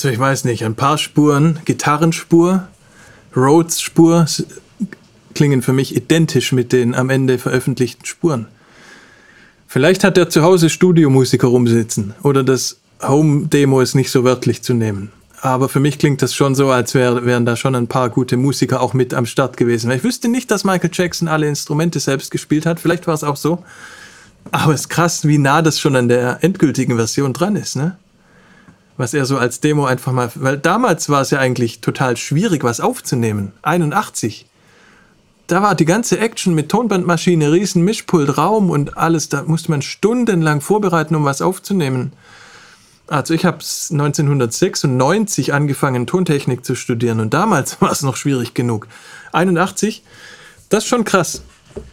S1: Also ich weiß nicht, ein paar Spuren, Gitarrenspur, Rhodes-Spur klingen für mich identisch mit den am Ende veröffentlichten Spuren. Vielleicht hat er zu Hause Studiomusiker rumsitzen oder das Home-Demo ist nicht so wörtlich zu nehmen. Aber für mich klingt das schon so, als wär, wären da schon ein paar gute Musiker auch mit am Start gewesen. Ich wüsste nicht, dass Michael Jackson alle Instrumente selbst gespielt hat. Vielleicht war es auch so. Aber es ist krass, wie nah das schon an der endgültigen Version dran ist, ne? Was er so als Demo einfach mal. Weil damals war es ja eigentlich total schwierig, was aufzunehmen. 81 da war die ganze Action mit Tonbandmaschine, riesen Mischpult, Raum und alles. Da musste man stundenlang vorbereiten, um was aufzunehmen. Also ich habe 1996 angefangen, Tontechnik zu studieren und damals <laughs> war es noch schwierig genug. 81, das ist schon krass,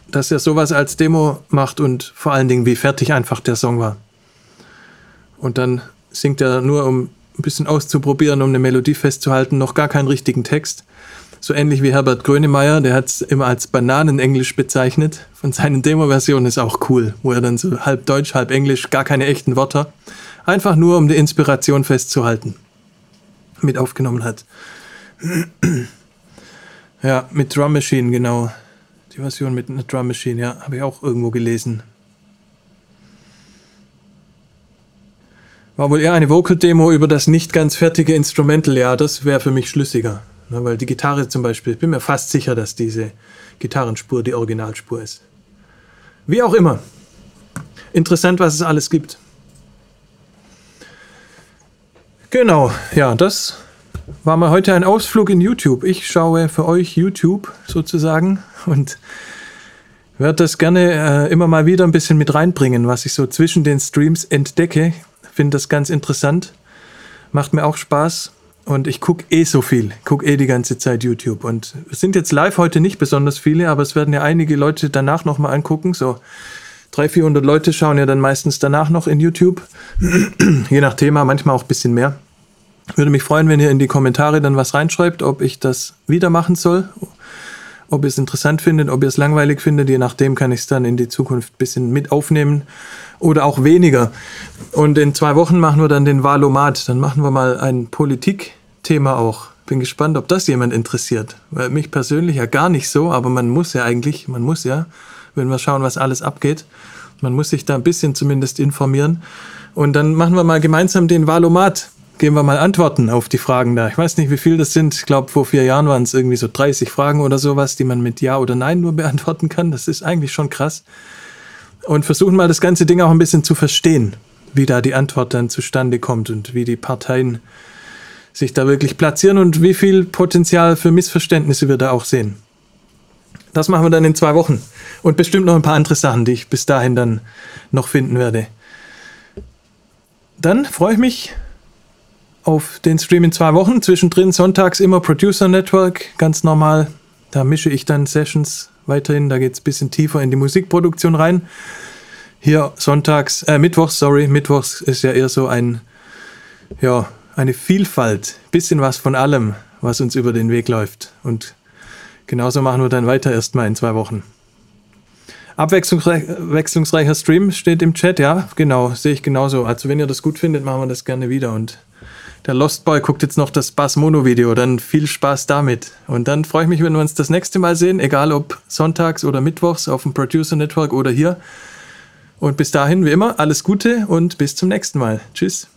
S1: dass er sowas als Demo macht und vor allen Dingen, wie fertig einfach der Song war. Und dann singt er nur, um ein bisschen auszuprobieren, um eine Melodie festzuhalten, noch gar keinen richtigen Text so ähnlich wie Herbert Grönemeyer, der hat es immer als Bananenenglisch bezeichnet. Von seinen Demo-Versionen ist auch cool, wo er dann so halb Deutsch, halb Englisch, gar keine echten Wörter, einfach nur um die Inspiration festzuhalten, mit aufgenommen hat. <clears throat> ja, mit Drum Machine, genau. Die Version mit einer Drum Machine, ja, habe ich auch irgendwo gelesen. War wohl eher eine Vocal-Demo über das nicht ganz fertige Instrumental, ja, das wäre für mich schlüssiger. Ne, weil die Gitarre zum Beispiel, ich bin mir fast sicher, dass diese Gitarrenspur die Originalspur ist. Wie auch immer. Interessant, was es alles gibt. Genau, ja, das war mal heute ein Ausflug in YouTube. Ich schaue für euch YouTube sozusagen und werde das gerne äh, immer mal wieder ein bisschen mit reinbringen, was ich so zwischen den Streams entdecke. Finde das ganz interessant. Macht mir auch Spaß. Und ich gucke eh so viel, gucke eh die ganze Zeit YouTube. Und es sind jetzt live heute nicht besonders viele, aber es werden ja einige Leute danach nochmal angucken. So 300, 400 Leute schauen ja dann meistens danach noch in YouTube. <clears throat> Je nach Thema, manchmal auch ein bisschen mehr. Würde mich freuen, wenn ihr in die Kommentare dann was reinschreibt, ob ich das wieder machen soll, ob ihr es interessant findet, ob ihr es langweilig findet. Je nachdem kann ich es dann in die Zukunft ein bisschen mit aufnehmen oder auch weniger. Und in zwei Wochen machen wir dann den Wahlomat. Dann machen wir mal ein Politik- Thema auch. Bin gespannt, ob das jemand interessiert. Weil mich persönlich ja gar nicht so, aber man muss ja eigentlich, man muss ja, wenn wir schauen, was alles abgeht, man muss sich da ein bisschen zumindest informieren. Und dann machen wir mal gemeinsam den Valomat. Geben wir mal Antworten auf die Fragen da. Ich weiß nicht, wie viel das sind. Ich glaube, vor vier Jahren waren es irgendwie so 30 Fragen oder sowas, die man mit Ja oder Nein nur beantworten kann. Das ist eigentlich schon krass. Und versuchen mal das ganze Ding auch ein bisschen zu verstehen, wie da die Antwort dann zustande kommt und wie die Parteien sich da wirklich platzieren und wie viel Potenzial für Missverständnisse wir da auch sehen. Das machen wir dann in zwei Wochen. Und bestimmt noch ein paar andere Sachen, die ich bis dahin dann noch finden werde. Dann freue ich mich auf den Stream in zwei Wochen. Zwischendrin sonntags immer Producer Network, ganz normal. Da mische ich dann Sessions weiterhin. Da geht es ein bisschen tiefer in die Musikproduktion rein. Hier sonntags, äh, mittwochs, sorry, mittwochs ist ja eher so ein, ja, eine Vielfalt, bisschen was von allem, was uns über den Weg läuft. Und genauso machen wir dann weiter erstmal in zwei Wochen. Abwechslungsreicher Stream steht im Chat, ja, genau, sehe ich genauso. Also wenn ihr das gut findet, machen wir das gerne wieder. Und der Lost Boy guckt jetzt noch das Bass Mono Video, dann viel Spaß damit. Und dann freue ich mich, wenn wir uns das nächste Mal sehen, egal ob sonntags oder mittwochs auf dem Producer Network oder hier. Und bis dahin, wie immer, alles Gute und bis zum nächsten Mal. Tschüss.